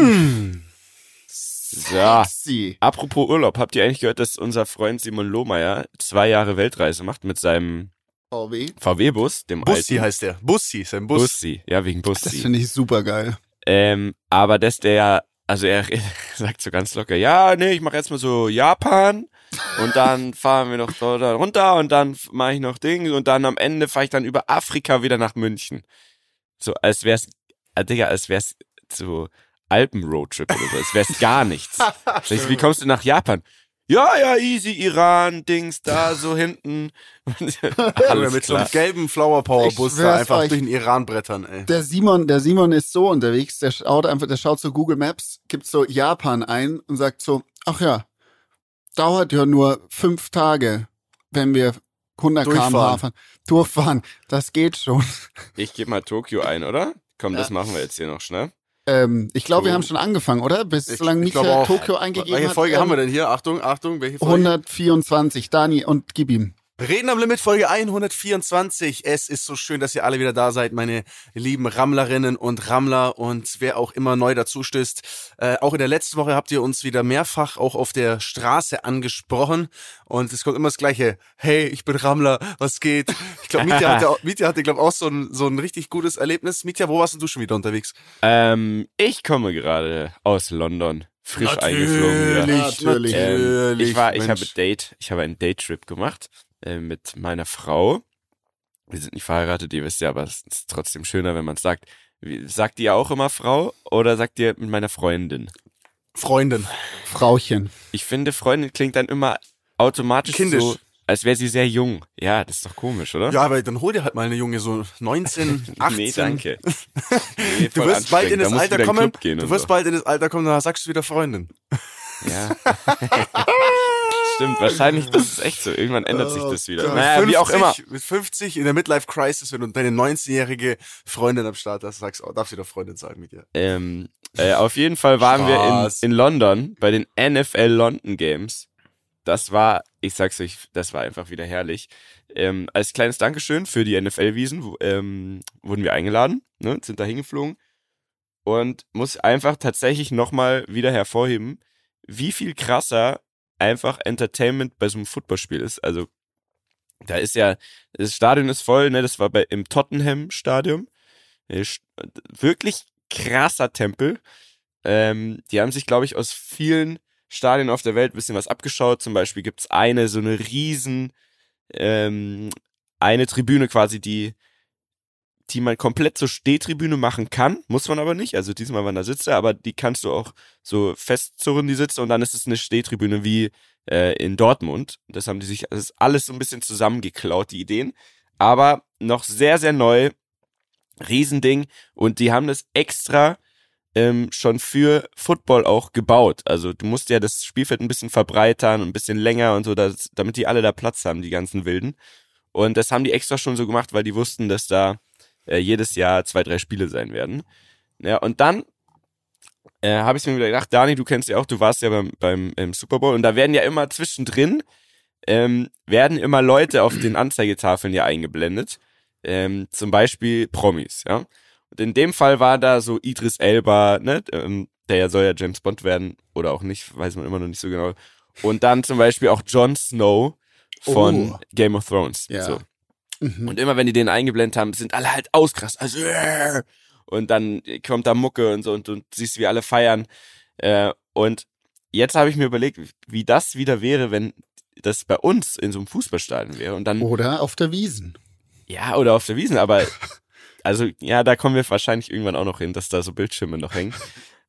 Mm. So. Sie. Apropos Urlaub, habt ihr eigentlich gehört, dass unser Freund Simon Lohmeier zwei Jahre Weltreise macht mit seinem VW. VW-Bus, dem Bussi alten heißt der. Bussi, sein Bus. Bussi. Ja, wegen Das Bussi. finde ich super geil. Ähm, aber dass der ja, also er sagt so ganz locker, ja, nee, ich mache jetzt mal so Japan und dann fahren wir noch da, da runter und dann mache ich noch Ding und dann am Ende fahre ich dann über Afrika wieder nach München. So, als wär's, äh, Digga, als wär's so Alpen-Roadtrip oder so, als wär's gar nichts. Ich wie kommst du nach Japan? Ja, ja, easy, Iran, Dings, da, so hinten. Alles mit so einem gelben Flower Power Bus da einfach euch. durch den Iran brettern, ey. Der Simon, der Simon ist so unterwegs, der schaut einfach, der schaut so Google Maps, gibt so Japan ein und sagt so, ach ja, dauert ja nur fünf Tage, wenn wir 100 km/h Durchfahren. fahren. Durchfahren, das geht schon. Ich gebe mal Tokio ein, oder? Komm, das Ja. machen wir jetzt hier noch schnell. Ähm, ich glaube, wir So. haben schon angefangen, oder? Bis Ich- solange ich glaube Micha auch. Tokio eingegeben Welche hat. Folge ähm, haben wir denn hier? Achtung, Achtung, welche Folge? 124, Dani und gib ihm. Reden am Limit Folge 124. Es ist so schön, dass ihr alle wieder da seid, meine lieben Rammlerinnen und Rammler und wer auch immer neu dazu stößt. Äh, auch in der letzten Woche habt ihr uns wieder mehrfach auch auf der Straße angesprochen und es kommt immer das Gleiche. Hey, ich bin Rammler, was geht? Ich glaube, Mietja hatte, Mietja hatte glaube auch so ein, so ein richtig gutes Erlebnis. Mietja, wo warst denn du schon wieder unterwegs? Ähm, ich komme gerade aus London. Frisch eingeflogen wieder. Natürlich. Ähm, ich war, ich Mensch. habe Date, ich habe einen Date-Trip gemacht äh, mit meiner Frau. Wir sind nicht verheiratet, ihr wisst ja, aber es ist trotzdem schöner, wenn man es sagt. Wie, sagt ihr auch immer Frau oder sagt ihr mit meiner Freundin? Freundin. Frauchen. Ich finde, Freundin klingt dann immer automatisch Kindisch. so, als wäre sie sehr jung. Ja, das ist doch komisch, oder? Ja, aber dann hol dir halt mal eine Junge, so 19, 18. Nee, danke. Nee, Du wirst bald in. Da das Alter in kommen. Du wirst so. bald in das Alter kommen, da sagst du wieder Freundin. Ja. Stimmt, wahrscheinlich, das ist echt so. Irgendwann ändert sich Oh das wieder. Naja, wie auch immer. Mit 50 in der Midlife Crisis, wenn du deine 19-jährige Freundin am Start hast, sagst du, darfst du wieder Freundin sagen mit dir. Ähm, äh, auf jeden Fall waren Spaß. wir in, in London bei den NFL London Games. Das war, ich sag's euch, das war einfach wieder herrlich. Ähm, als kleines Dankeschön für die NFL-Wiesen wo- ähm, wurden wir eingeladen, ne, sind da hingeflogen und muss einfach tatsächlich nochmal wieder hervorheben, wie viel krasser einfach Entertainment bei so einem Footballspiel ist. Also da ist ja, das Stadion ist voll, ne, das war bei, im Tottenham-Stadion. Äh, Wirklich krasser Tempel. Ähm, die haben sich, glaube ich, aus vielen Stadien auf der Welt ein bisschen was abgeschaut. Zum Beispiel gibt's eine, so eine riesen, ähm, eine Tribüne quasi, die, die man komplett zur Stehtribüne machen kann. Muss man aber nicht. Also diesmal waren da Sitze, aber die kannst du auch so festzurren, die Sitze. Und dann ist es eine Stehtribüne wie äh, in Dortmund. Das haben die sich, das ist alles so ein bisschen zusammengeklaut, die Ideen. Aber noch sehr, sehr neu. Riesending. Und die haben das extra ähm, schon für Football auch gebaut. Also du musst ja das Spielfeld ein bisschen verbreitern und ein bisschen länger und so, dass, damit die alle da Platz haben, die ganzen Wilden. Und das haben die extra schon so gemacht, weil die wussten, dass da äh, jedes Jahr zwei, drei Spiele sein werden. Ja, und dann äh, habe ich mir wieder gedacht, Dani, du kennst ja auch, du warst ja beim, beim ähm, Super Bowl und da werden ja immer zwischendrin, ähm, werden immer Leute auf den Anzeigetafeln ja eingeblendet. Ähm, zum Beispiel Promis, ja. Und in dem Fall war da so Idris Elba, ne, ähm, der ja soll ja James Bond werden oder auch nicht, weiß man immer noch nicht so genau. Und dann zum Beispiel auch Jon Snow von Oh. Game of Thrones. Ja. So. Mhm. Und immer wenn die den eingeblendet haben, sind alle halt auskrass. Also, äh, und dann kommt da Mucke und so und du siehst, wie alle feiern. Äh, und jetzt habe ich mir überlegt, wie das wieder wäre, wenn das bei uns in so einem Fußballstadion wäre. Und dann, Oder auf der Wiesen. ja, oder auf der Wiesen, aber also ja, da kommen wir wahrscheinlich irgendwann auch noch hin, dass da so Bildschirme noch hängen.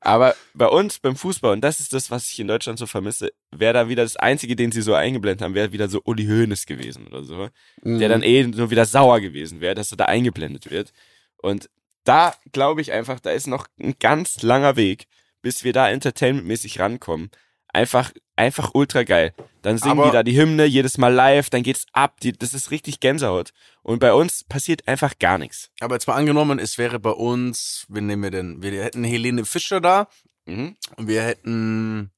Aber bei uns beim Fußball, und das ist das, was ich in Deutschland so vermisse, wäre da wieder das Einzige, den sie so eingeblendet haben, wäre wieder so Uli Hoeneß gewesen oder so Mhm. der dann eh nur wieder sauer gewesen wäre, dass er da eingeblendet wird. Und da glaube ich einfach, da ist noch ein ganz langer Weg, bis wir da entertainmentmäßig rankommen. Einfach, einfach ultra geil. Dann singen Aber- die da die Hymne jedes Mal live, dann geht's ab, die, das ist richtig Gänsehaut. Und bei uns passiert einfach gar nichts. Aber jetzt mal angenommen, es wäre bei uns, wen nehmen wir denn? Wir hätten Helene Fischer da Mhm. und wir hätten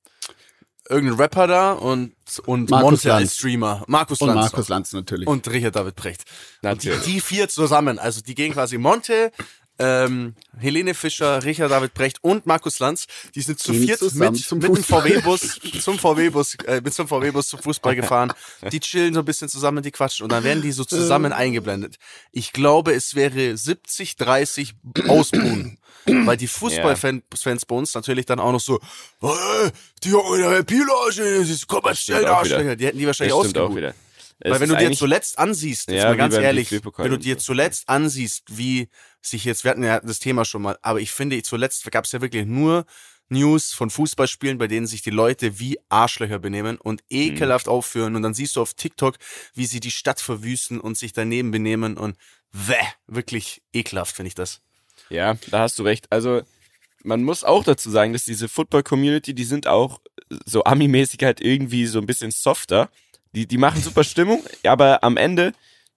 irgendeinen Rapper da und, und Markus Monte Lanz. als Streamer. Markus Und Lanz. Markus Lanz natürlich. Und Richard David Precht. Und die, Natürlich. die vier zusammen, also die gehen quasi Monte, ähm, Helene Fischer, Richard David Brecht und Markus Lanz, die sind zu Gehen viert mit, zum mit dem. VW-Bus zum VW-Bus äh, mit zum VW-Bus zum Fußball gefahren. Die chillen so ein bisschen zusammen, die quatschen und dann werden die so zusammen eingeblendet. Ich glaube, es wäre 70 30 ausbuhen. Weil die Fußballfans bei uns natürlich dann auch noch so, äh, die Junge, Pilage, das ist kommerziell stimmt auch wieder. Arschlöcher. Die hätten die wahrscheinlich wieder. Weil wenn du dir zuletzt ansiehst, jetzt Ja, mal ganz ehrlich, wenn du dir zuletzt ansiehst, wie sich jetzt, wir hatten ja das Thema schon mal, aber ich finde, zuletzt gab es ja wirklich nur News von Fußballspielen, bei denen sich die Leute wie Arschlöcher benehmen und ekelhaft aufführen und dann siehst du auf TikTok, wie sie die Stadt verwüsten und sich daneben benehmen und wäh, wirklich ekelhaft finde ich das. Ja, da hast du recht. Also man muss auch dazu sagen, dass diese Football-Community, die sind auch so Ami-mäßig halt irgendwie so ein bisschen softer. Die, die machen super Stimmung, aber am Ende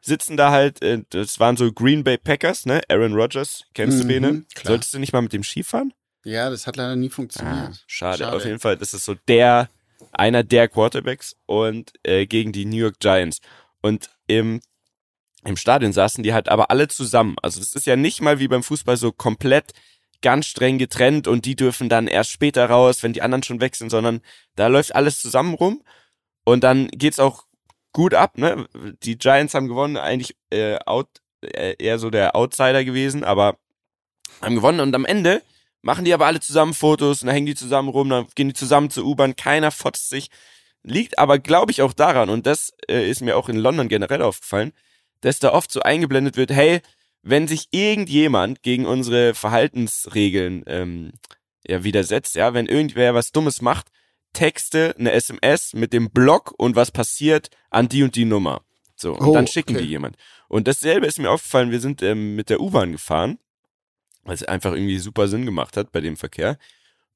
sitzen da halt, äh, das waren so Green Bay Packers, ne? Aaron Rodgers, kennst du Mhm, Bene? klar. Solltest du nicht mal mit dem Skifahren? Ja, das hat leider nie funktioniert. Schade. Auf jeden Fall, das ist so der, einer der Quarterbacks und äh, gegen die New York Giants. Und im, im Stadion saßen die halt aber alle zusammen. Also das ist ja nicht mal wie beim Fußball so komplett ganz streng getrennt und die dürfen dann erst später raus, wenn die anderen schon weg sind, sondern da läuft alles zusammen rum und dann geht's auch gut ab, ne? Die Giants haben gewonnen, eigentlich äh, out, äh, eher so der Outsider gewesen, aber haben gewonnen und am Ende machen die aber alle zusammen Fotos und dann hängen die zusammen rum, dann gehen die zusammen zur U-Bahn, keiner fotzt sich. Liegt aber, glaube ich, auch daran, und das äh, ist mir auch in London generell aufgefallen, dass da oft so eingeblendet wird, hey, wenn sich irgendjemand gegen unsere Verhaltensregeln ähm, ja, widersetzt, ja, wenn irgendwer was Dummes macht, Texte, eine SMS mit dem Blog und was passiert an die und die Nummer. So, und Oh, dann schicken okay. die jemand. Und dasselbe ist mir aufgefallen, wir sind ähm, mit der U-Bahn gefahren, weil es einfach irgendwie super Sinn gemacht hat bei dem Verkehr.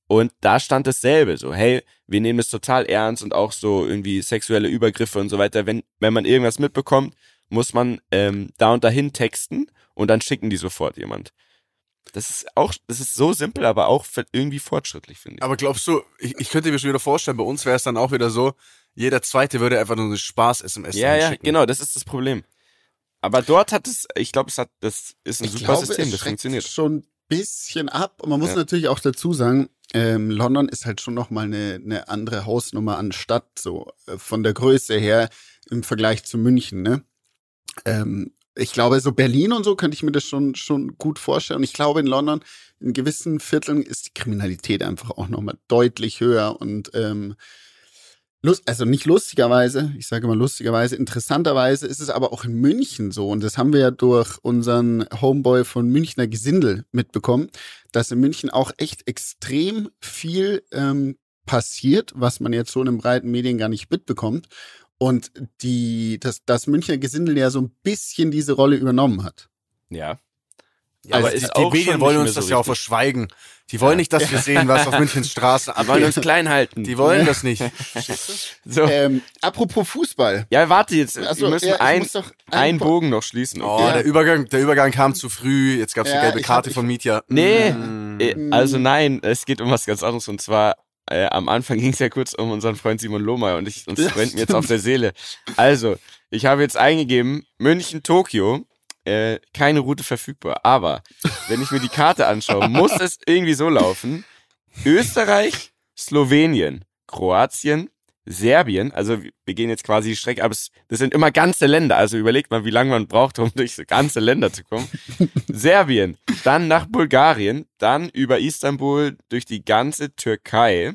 Und da stand dasselbe, so, hey, wir nehmen es total ernst und auch so irgendwie sexuelle Übergriffe und so weiter. Wenn, wenn man irgendwas mitbekommt, muss man ähm, da und dahin texten und dann schicken die sofort jemand. Das ist auch, das ist so simpel, aber auch irgendwie fortschrittlich, finde ich. Aber glaubst du, ich, ich könnte mir schon wieder vorstellen, bei uns wäre es dann auch wieder so, jeder Zweite würde einfach nur eine Spaß-SMS ja, ja, schicken. genau, das ist das Problem. Aber dort hat es, ich glaube, es hat, das ist ein Ich super glaube, System, es das schreckt funktioniert. schon ein bisschen ab. Und man muss Ja. natürlich auch dazu sagen, ähm, London ist halt schon nochmal eine, eine andere Hausnummer an Stadt, so äh, von der Größe her im Vergleich zu München, ne? Ähm, ich glaube, so Berlin und so könnte ich mir das schon, schon gut vorstellen. Und ich glaube, in London, in gewissen Vierteln ist die Kriminalität einfach auch nochmal deutlich höher und ähm, Lust, also nicht lustigerweise, ich sage mal lustigerweise, interessanterweise ist es aber auch in München so, und das haben wir ja durch unseren Homeboy von Münchner Gesindel mitbekommen, dass in München auch echt extrem viel ähm, passiert, was man jetzt so in den breiten Medien gar nicht mitbekommt. Und die, dass das Münchner Gesindel ja so ein bisschen diese Rolle übernommen hat. Ja. Ja, aber ist die, die Medien wollen uns das so ja auch verschweigen. Die wollen nicht, dass wir sehen, was auf Münchens Straßen Die wollen uns abgeht. klein halten. Die wollen das nicht. so. Ähm, apropos Fußball. Ja, warte jetzt. Also, wir müssen ja, ich ein, muss doch einen Bogen noch schließen. Oh, Okay? der Übergang, der Übergang kam zu früh. Jetzt gab's Ja, die gelbe Karte hab- von Mietja. Nee, Mm. äh, also nein, es geht um was ganz anderes. Und zwar, äh, am Anfang ging es ja kurz um unseren Freund Simon Lohmeier und ich, uns brennt mir jetzt auf der Seele. Also, ich habe jetzt eingegeben, München, Tokio, äh, keine Route verfügbar. Aber, wenn ich mir die Karte anschaue, muss es irgendwie so laufen. Österreich, Slowenien, Kroatien, Serbien, also wir gehen jetzt quasi die Strecke, aber es, das sind immer ganze Länder, also überlegt mal, wie lange man braucht, um durch so ganze Länder zu kommen. Serbien, dann nach Bulgarien, dann über Istanbul durch die ganze Türkei,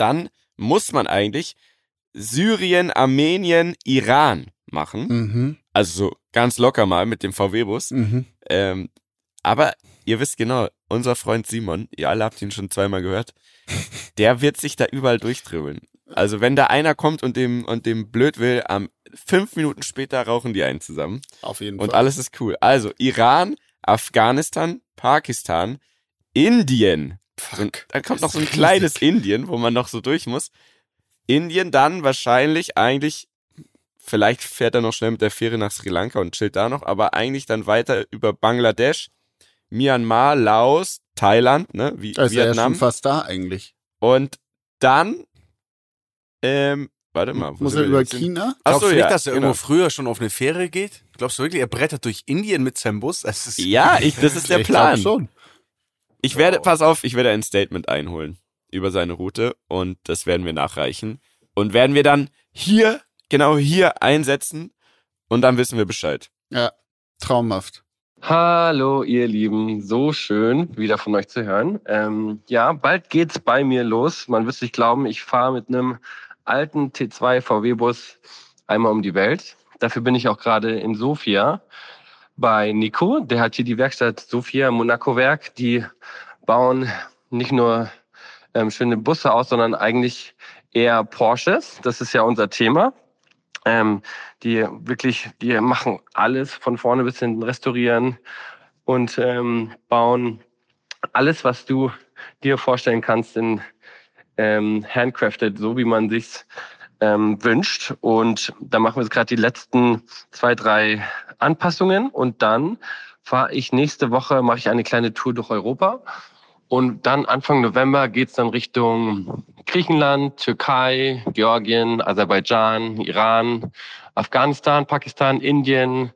dann muss man eigentlich Syrien, Armenien, Iran machen, Mhm, also so ganz locker mal mit dem VW-Bus. mhm. Ähm, aber ihr wisst genau, unser Freund Simon, ihr alle habt ihn schon zweimal gehört, der wird sich da überall durchdribbeln. Also wenn da einer kommt und dem und dem blöd will, am fünf Minuten später rauchen die einen zusammen Auf jeden und Fall. alles ist cool. Also Iran, Afghanistan, Pakistan, Indien. Ein, dann kommt noch so ein ist kleines Indien, wo man noch so durch muss. Indien dann wahrscheinlich eigentlich, vielleicht fährt er noch schnell mit der Fähre nach Sri Lanka und chillt da noch, aber eigentlich dann weiter über Bangladesch, Myanmar, Laos, Thailand, ne, wie ist er ja Vietnam. schon fast da eigentlich. Und dann, ähm, Warte mal. wo Muss er über? China? Ach Glaubst du nicht, ja, dass er genau. irgendwo früher schon auf eine Fähre geht? Glaubst du wirklich, er brettert durch Indien mit seinem Bus? Das ist Ja, ich, das ist der ich Plan. glaub schon. Ich werde, pass auf, ich werde ein Statement einholen über seine Route und das werden wir nachreichen. Und werden wir dann hier, genau hier einsetzen und dann wissen wir Bescheid. Ja, traumhaft. Hallo, ihr Lieben. So schön, wieder von euch zu hören. Ähm, ja, bald geht's bei mir los. Man wird sich glauben, ich fahre mit einem alten T2 VW-Bus einmal um die Welt. Dafür bin ich auch gerade in Sofia bei Nico. Der hat hier die Werkstatt Sofia Monaco-Werk. Die bauen nicht nur ähm, schöne Busse aus, sondern eigentlich eher Porsches. Das ist ja unser Thema. Ähm, die wirklich, die machen alles von vorne bis hinten, restaurieren und ähm, bauen alles, was du dir vorstellen kannst, in ähm, handcrafted, so wie man sich's ähm, wünscht. Und da machen wir jetzt gerade die letzten zwei, drei Anpassungen und dann fahre ich nächste Woche, mache ich eine kleine Tour durch Europa. Und dann Anfang November geht's dann Richtung Griechenland, Türkei, Georgien, Aserbaidschan, Iran, Afghanistan, Pakistan, Indien.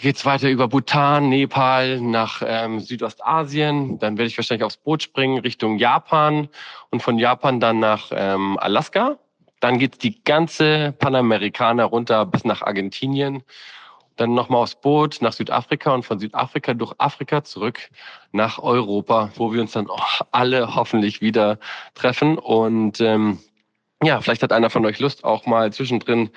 Geht's weiter über Bhutan, Nepal nach ähm, Südostasien. Dann werde ich wahrscheinlich aufs Boot springen Richtung Japan und von Japan dann nach ähm, Alaska. Dann geht's die ganze Panamerikaner runter bis nach Argentinien. Dann nochmal aufs Boot nach Südafrika und von Südafrika durch Afrika zurück nach Europa, wo wir uns dann alle hoffentlich wieder treffen. Und ähm, ja, vielleicht hat einer von euch Lust, auch mal zwischendrin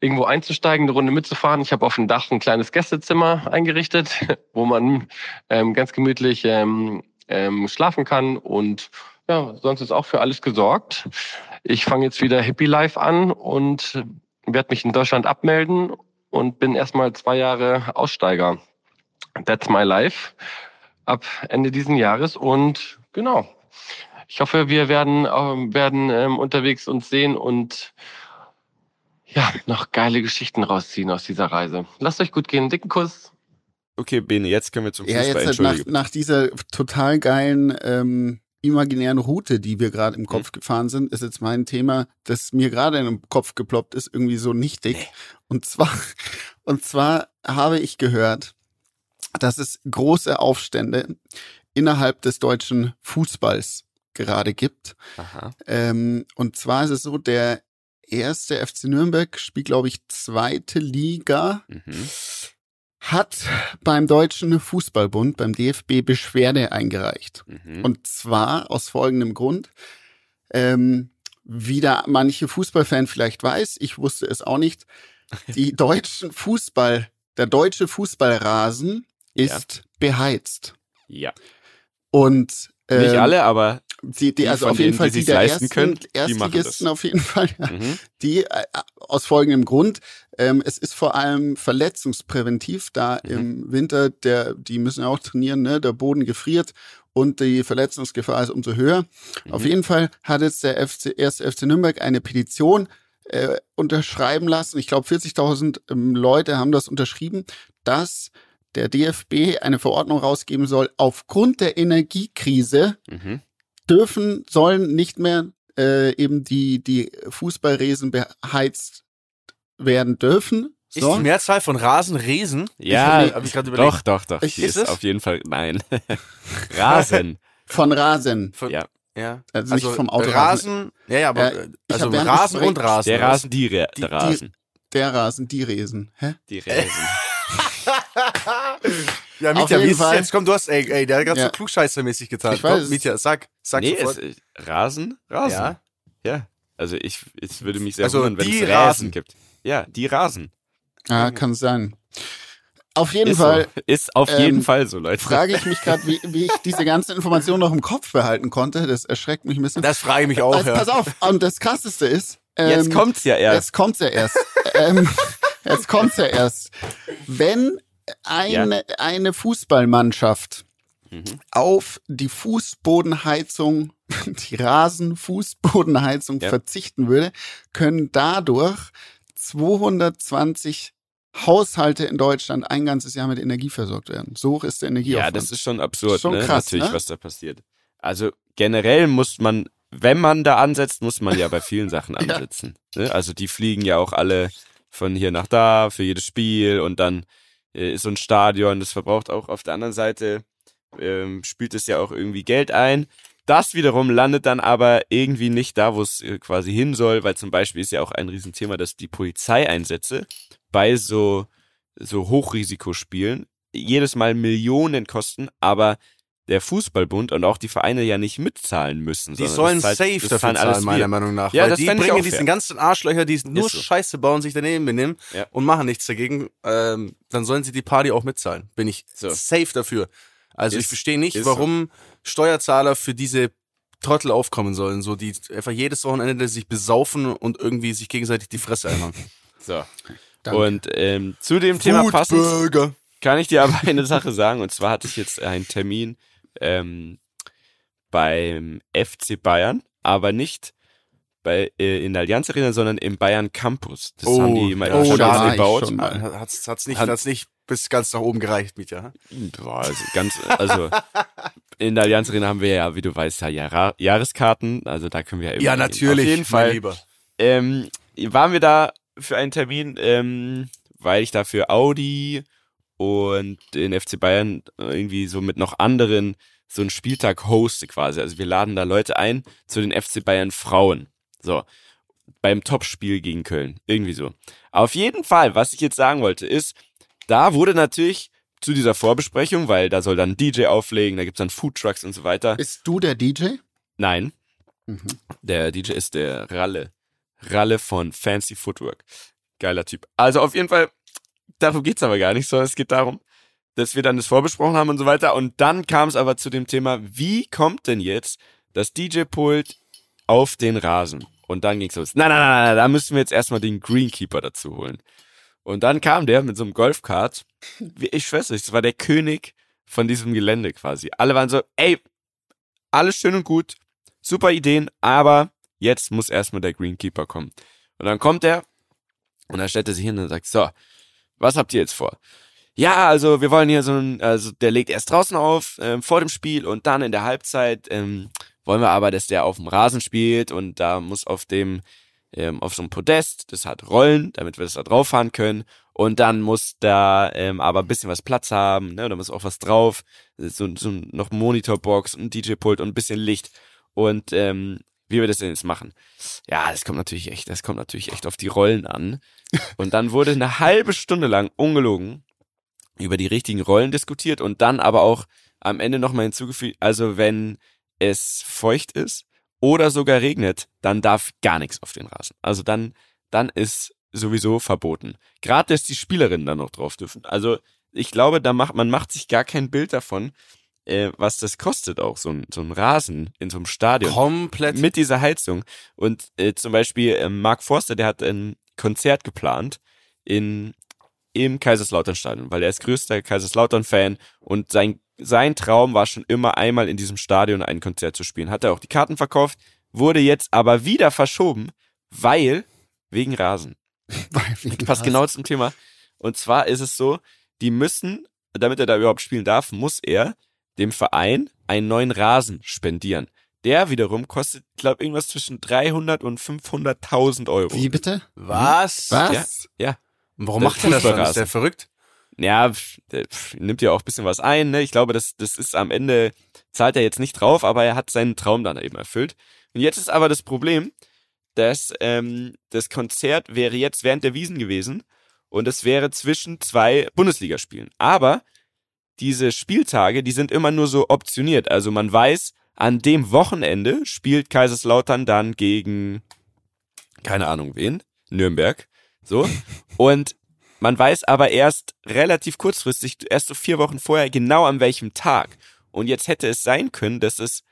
irgendwo einzusteigen, eine Runde mitzufahren. Ich habe auf dem Dach ein kleines Gästezimmer eingerichtet, wo man ähm, ganz gemütlich ähm, ähm, schlafen kann. Und ja, sonst ist auch für alles gesorgt. Ich fange jetzt wieder Hippie Life an und werde mich in Deutschland abmelden und bin erstmal zwei Jahre Aussteiger. That's my life ab Ende diesen Jahres und genau. Ich hoffe, wir werden, ähm, werden ähm, unterwegs uns sehen und ja, noch geile Geschichten rausziehen aus dieser Reise. Lasst euch gut gehen. Dicken Kuss. Okay, Bene, jetzt können wir zum Ja, Fußball. jetzt halt nach, nach dieser total geilen ähm, imaginären Route, die wir gerade im Kopf gefahren sind, ist jetzt mein Thema, das mir gerade in den Kopf geploppt ist, irgendwie so nichtig. Und zwar, und zwar habe ich gehört, dass es große Aufstände innerhalb des deutschen Fußballs gerade gibt. Ähm, und zwar ist es so, der erste FC Nürnberg spielt, glaube ich, zweite Liga Mhm. Hat beim Deutschen Fußballbund, beim DFB, Beschwerde eingereicht. Mhm. Und zwar aus folgendem Grund. Ähm, wie da manche Fußballfan vielleicht weiß, ich wusste es auch nicht, die deutschen Fußball, der deutsche Fußballrasen Ja. ist beheizt. ja. Und ähm, Nicht alle, aber die, die, also auf jeden Fall die die der leisten ersten, können, die machen Erstligisten auf jeden Fall, ja, mhm. die äh, aus folgendem Grund. Ähm, es ist vor allem verletzungspräventiv, da Mhm. im Winter, der, die müssen ja auch trainieren, ne, der Boden gefriert und die Verletzungsgefahr ist umso höher. Mhm. Auf jeden Fall hat jetzt der FC, erste FC Nürnberg eine Petition äh, unterschreiben lassen. Ich glaube, 40.000 ähm, Leute haben das unterschrieben, dass der DFB eine Verordnung rausgeben soll, aufgrund der Energiekrise Mhm. Dürfen, sollen nicht mehr äh, eben die, die Fußballresen beheizt werden dürfen. Ist So. die Mehrzahl von Rasen Resen? Ja, Ich hab ich gerade überlegt. doch, doch, doch. Ich- Die ist ist, es? auf jeden Fall, nein. Rasen. Von Rasen. Von, ja. ja. Also nicht vom Autorasen. Rasen. Ja, ja, aber Ja, äh, ich also Rasen und Rasen. Der? Rasen, die, Ra Die- der die- Rasen. Der Rasen, die Resen. Hä? Die Rasen. Ja, Auf Mietja, jeden wie ist es Fall. jetzt? Komm, du hast, ey, ey der hat gerade Ja. so klugscheißermäßig getan. Ich weiß. Komm, Mietja, sag, sag nee, es, sofort. ist Rasen, Rasen. Ja. Ja. Also ich, es würde mich sehr Also wundern, wenn es Rasen. Rasen gibt. Ja, die Rasen. Ja, kann sein. Auf jeden Ist, Fall so. ist auf ähm, jeden Fall so, Leute. frage ich mich gerade, wie, wie ich diese ganzen Informationen noch im Kopf behalten konnte. Das erschreckt mich ein bisschen. Das frage ich mich auch, also, ja. Pass auf, und das Krasseste ist, ähm, Jetzt kommt's ja erst. Jetzt kommt's ja erst. ähm, jetzt kommt's ja erst. Wenn eine, eine Fußballmannschaft Mhm. auf die Fußbodenheizung, die Rasenfußbodenheizung Ja. verzichten würde, können dadurch 220 Haushalte in Deutschland ein ganzes Jahr mit Energie versorgt werden. So hoch ist der Ja, Energieaufwand. das ist schon absurd, Schon ne? krass, Natürlich, ne? was da passiert. Also generell muss man wenn man da ansetzt, muss man ja bei vielen Sachen ansetzen. Ne? Also die fliegen ja auch alle von hier nach da für jedes Spiel und dann äh, ist so ein Stadion, das verbraucht auch auf der anderen Seite, ähm, spielt es ja auch irgendwie Geld ein. Das wiederum landet dann aber irgendwie nicht da, wo es äh, quasi hin soll, weil zum Beispiel ist ja auch ein Riesenthema, dass die Polizeieinsätze bei so, so Hochrisikospielen jedes Mal Millionen kosten, aber der Fußballbund und auch die Vereine ja nicht mitzahlen müssen. Die sollen zahlt- safe dafür zahlen meiner wir. Meinung nach. Ja, weil das die bringen diesen fair. ganzen Arschlöcher, die nur so. Scheiße bauen, sich daneben benehmen Ja. und machen nichts dagegen, ähm, dann sollen sie die Party auch mitzahlen. Bin ich So. safe dafür. Also Ist- ich verstehe nicht, ist so. warum Steuerzahler für diese Trottel aufkommen sollen, so die einfach jedes Wochenende sich besaufen und irgendwie sich gegenseitig die Fresse einhauen. So. Danke. Und ähm, zu dem Thema passend Foodburger. kann ich dir aber eine Sache sagen. Und zwar hatte ich jetzt einen Termin ähm, beim FC Bayern, aber nicht bei, äh, in der Allianz Arena, sondern im Bayern Campus. Das haben die mal oh, schon da gebaut. Hat's, hat's, nicht, Hat- hat's nicht bis ganz nach oben gereicht, Mietja. Boah, also ganz, also in der Allianz Arena haben wir ja, wie du weißt, ja Jahra Jahreskarten. Also da können wir ja immer Ja, natürlich. Auf jeden Fall Lieber. ähm, waren wir da für einen Termin, ähm, weil ich da für Audi und den FC Bayern irgendwie so mit noch anderen so einen Spieltag hoste quasi. Also wir laden da Leute ein zu den FC Bayern Frauen. So. Beim Topspiel gegen Köln. Irgendwie so. Auf jeden Fall, was ich jetzt sagen wollte, ist, da wurde natürlich zu dieser Vorbesprechung, weil da soll dann DJ auflegen, da gibt's dann Foodtrucks und so weiter. Bist du der DJ? Nein, Mhm. der DJ ist der Ralle. Ralle von Fancy Footwork. Geiler Typ. Also auf jeden Fall, darum geht's aber gar nicht, sondern es geht darum, dass wir dann das vorbesprochen haben und so weiter. Und dann kam es aber zu dem Thema, wie kommt denn jetzt das DJ-Pult auf den Rasen? Und dann ging's los. Nein, nein, nein, nein, da müssen wir jetzt erstmal den Greenkeeper dazu holen. Und dann kam der mit so einem Golfkart. Ich schwör's euch, das war der König von diesem Gelände quasi. Alle waren so, ey, alles schön und gut, super Ideen, aber jetzt muss erstmal der Greenkeeper kommen. Und dann kommt er und dann stellt er sich hin und sagt, so, was habt ihr jetzt vor? Ja, also wir wollen hier so ein, also der legt erst draußen auf, ähm, vor dem Spiel und dann in der Halbzeit ähm, wollen wir aber, dass der auf dem Rasen spielt und da muss auf dem, ähm, auf so einem Podest, das hat Rollen, damit wir das da drauf fahren können und dann muss da ähm, aber ein bisschen was Platz haben, ne, da muss auch was drauf, so, so noch Monitorbox, ein DJ-Pult und ein bisschen Licht und ähm, wie wir das denn jetzt machen. Ja, das kommt natürlich echt, das kommt natürlich echt auf die Rollen an. Und dann wurde eine halbe Stunde lang ungelogen über die richtigen Rollen diskutiert und dann aber auch am Ende nochmal hinzugefügt, also wenn es feucht ist oder sogar regnet, dann darf gar nichts auf den Rasen. Also dann, dann ist sowieso verboten. Gerade, dass die Spielerinnen dann noch drauf dürfen. Also ich glaube, da macht, man macht sich gar kein Bild davon, äh, was das kostet auch, so ein, so ein Rasen in so einem Stadion Komplett. mit dieser Heizung. Und äh, zum Beispiel ähm, Mark Forster, der hat ein Konzert geplant in im Kaiserslautern-Stadion, weil er ist größter Kaiserslautern-Fan und sein, sein Traum war schon immer einmal in diesem Stadion ein Konzert zu spielen. Hat er auch die Karten verkauft, wurde jetzt aber wieder verschoben, weil wegen Rasen. Weil wir Passt genau zum Thema. Und zwar ist es so, die müssen, damit er da überhaupt spielen darf, muss er dem Verein einen neuen Rasen spendieren. Der wiederum kostet, glaube irgendwas zwischen 300 und 500.000 Euro. Wie bitte? Was? Was? Ja. Und Warum Das macht er das dann? Ist der verrückt? Ja, der nimmt ja auch ein bisschen was ein. Ne? Ich glaube, das, das ist am Ende, zahlt er jetzt nicht drauf, aber er hat seinen Traum dann eben erfüllt. Und jetzt ist aber das Problem, dass ähm, das Konzert wäre jetzt während der Wiesen gewesen und es wäre zwischen zwei Bundesligaspielen. Aber diese Spieltage, die sind immer nur so optioniert. Also man weiß, an dem Wochenende spielt Kaiserslautern dann gegen, keine Ahnung wen, Nürnberg. So. Und man weiß aber erst relativ kurzfristig, erst so vier Wochen vorher, genau an welchem Tag. Und jetzt hätte es sein können, dass es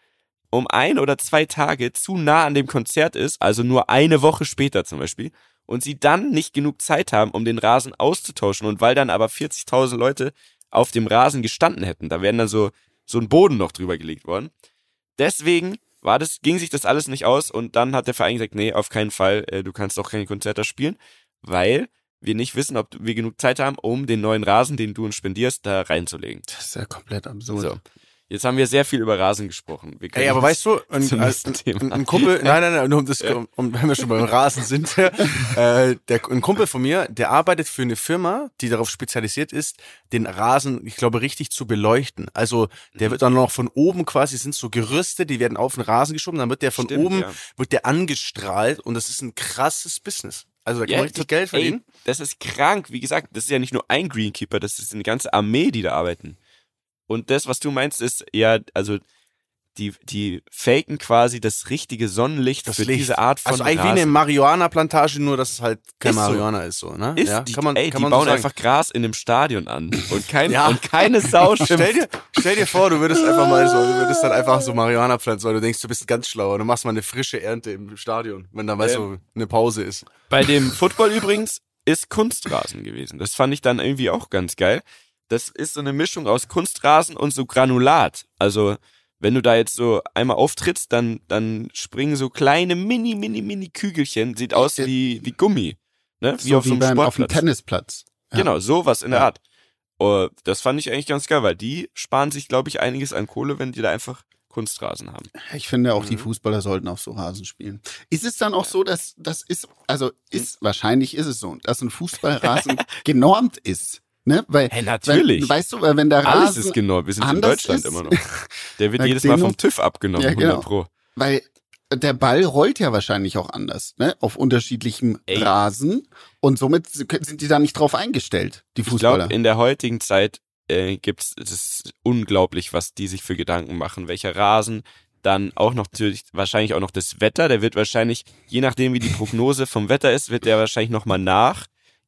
um ein oder zwei Tage zu nah an dem Konzert ist, also nur eine Woche später zum Beispiel, und sie dann nicht genug Zeit haben, um den Rasen auszutauschen. Und weil dann aber 40.000 Leute auf dem Rasen gestanden hätten, da wären dann so, so ein Boden noch drüber gelegt worden. Deswegen war das, ging sich das alles nicht aus und dann hat der Verein gesagt, nee, auf keinen Fall, äh, du kannst auch keine Konzerte spielen, weil wir nicht wissen, ob wir genug Zeit haben, um den neuen Rasen, den du uns spendierst, da reinzulegen. Das ist ja komplett absurd. So. Jetzt haben wir sehr viel über Rasen gesprochen. Wir Ey, aber weißt du, ein, ein, ein, Kumpel, nein, nein, nein, nur um das, um, wenn wir schon beim Rasen sind, äh, der, ein Kumpel von mir, der arbeitet für eine Firma, die darauf spezialisiert ist, den Rasen, ich glaube, richtig zu beleuchten. Also, der wird dann noch von oben quasi, sind so Gerüste, die werden auf den Rasen geschoben, dann wird der von Stimmt, oben, ja. wird der angestrahlt und das ist ein krasses Business. Also, da kann Ja, man richtig Geld verdienen. Ey, das ist krank. Wie gesagt, das ist ja nicht nur ein Greenkeeper, das ist eine ganze Armee, die da arbeiten. Und das, was du meinst, ist ja, also die, die faken quasi das richtige Sonnenlicht Das für Licht. diese Art von Also eigentlich wie Rasen. eine Marihuana-Plantage, nur dass es halt kein Ist so. Marihuana ist, so, ne? ist, ja, die, kann man, ey, kann die man bauen so einfach Gras in dem Stadion an und, kein, Ja. und keine Sau Stell schimpft. dir, stell dir vor, du würdest einfach mal so, du würdest dann einfach so Marihuana pflanzen, weil du denkst, du bist ganz schlau und du machst mal eine frische Ernte im Stadion, wenn dann, weißt du, eine Pause ist. Bei dem Football übrigens ist Kunstrasen gewesen. Das fand ich dann irgendwie auch ganz geil. Das ist so eine Mischung aus Kunstrasen und so Granulat. Also, wenn du da jetzt so einmal auftrittst, dann, dann springen so kleine mini, mini, mini Kügelchen. Sieht aus wie, wie Gummi. Ne? Wie so auf wie so einem beim, auf dem Sportplatz. Tennisplatz. Ja. Genau, sowas in der Ja. Art. Oh, das fand ich eigentlich ganz geil, weil die sparen sich, glaube ich, einiges an Kohle, wenn die da einfach Kunstrasen haben. Ich finde auch, die Mhm. Fußballer sollten auf so Rasen spielen. Ist es dann auch so, dass das ist, also ist, wahrscheinlich ist es so, dass ein Fußballrasen genormt ist. Ne? Weil, Hey, natürlich. Wenn, weißt du, weil wenn der Rasen, Alles ist genau. Wir sind in Deutschland ist- immer noch. Der wird jedes Mal vom TÜV abgenommen, Ja, 100 genau. Pro. weil der Ball rollt ja wahrscheinlich auch anders, ne? Auf unterschiedlichem Ey. Rasen. Und somit sind die da nicht drauf eingestellt, die Ich Fußballer. glaube, in der heutigen Zeit äh, gibt's, es ist unglaublich, was die sich für Gedanken machen, welcher Rasen, dann auch noch natürlich wahrscheinlich auch noch das Wetter, der wird wahrscheinlich, je nachdem wie die Prognose vom Wetter ist, wird der wahrscheinlich nochmal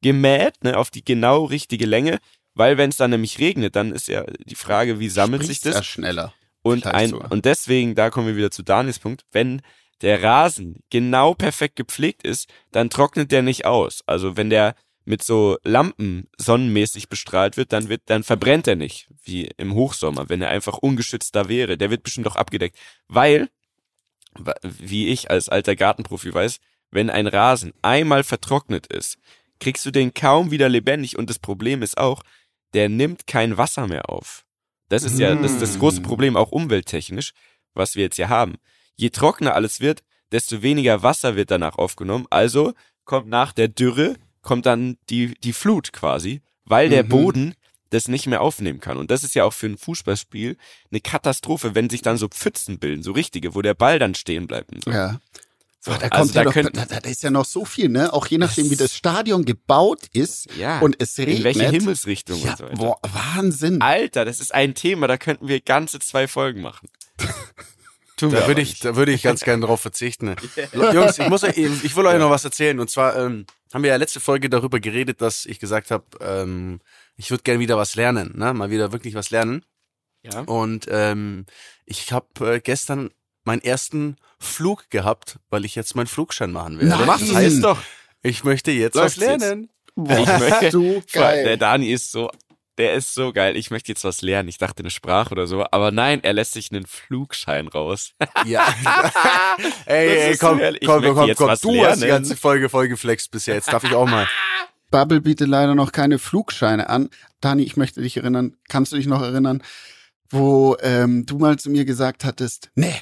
nachgemäht, ne, auf die genau richtige Länge, weil wenn es dann nämlich regnet, dann ist ja die Frage, wie sammelt sich Sprichst das? ja schneller. Und, ein, sogar. und deswegen, da kommen wir wieder zu Daniels Punkt, wenn der Rasen genau perfekt gepflegt ist, dann trocknet der nicht aus. Also wenn der mit so Lampen sonnenmäßig bestrahlt wird, dann wird, dann verbrennt er nicht, wie im Hochsommer, wenn er einfach ungeschützt da wäre. Der wird bestimmt auch abgedeckt. Weil, wie ich als alter Gartenprofi weiß, wenn ein Rasen einmal vertrocknet ist, kriegst du den kaum wieder lebendig und das Problem ist auch, der nimmt kein Wasser mehr auf. Das ist ja das, ist das große Mm. Problem, auch umwelttechnisch, was wir jetzt hier haben. Je trockener alles wird, desto weniger Wasser wird danach aufgenommen. Also kommt nach der Dürre, kommt dann die, die Flut quasi, weil der Mhm. Boden das nicht mehr aufnehmen kann. Und das ist ja auch für ein Fußballspiel eine Katastrophe, wenn sich dann so Pfützen bilden, so richtige, wo der Ball dann stehen bleibt. Und so. Ja. So, Ach, da also kommt ja da könnt- da, da ist ja noch so viel, ne? Auch je nachdem, wie das Stadion gebaut ist ja, und es regnet. in welche Himmelsrichtung ja, und so weiter. boah, Wahnsinn. Alter, das ist ein Thema, da könnten wir ganze zwei Folgen machen. Tun wir Da würde ich, da würde ich ganz gerne drauf verzichten. Jungs, ich muss, euch- ich will euch noch was erzählen. Und zwar ähm, haben wir ja letzte Folge darüber geredet, dass ich gesagt habe, ähm, ich würde gerne wieder was lernen, ne? Mal wieder wirklich was lernen. Ja. Und ähm, ich habe äh, gestern meinen ersten Flug gehabt, weil ich jetzt meinen Flugschein machen werde. Nein. Das heißt doch, ich möchte jetzt Läuft's was lernen. Boah, Ich möchte- du Der geil. Dani ist so, der ist so geil. Ich möchte jetzt was lernen. Ich dachte eine Sprache oder so, aber nein, er lässt sich einen Flugschein raus. Ja. ey, Das ey, komm, komm, komm, jetzt komm. was Du hast die lernen. ganze Folge voll geflext bisher. Jetzt darf ich auch mal. Bubble bietet leider noch keine Flugscheine an. Dani, ich möchte dich erinnern, kannst du dich noch erinnern, wo ähm, du mal zu mir gesagt hattest, nee,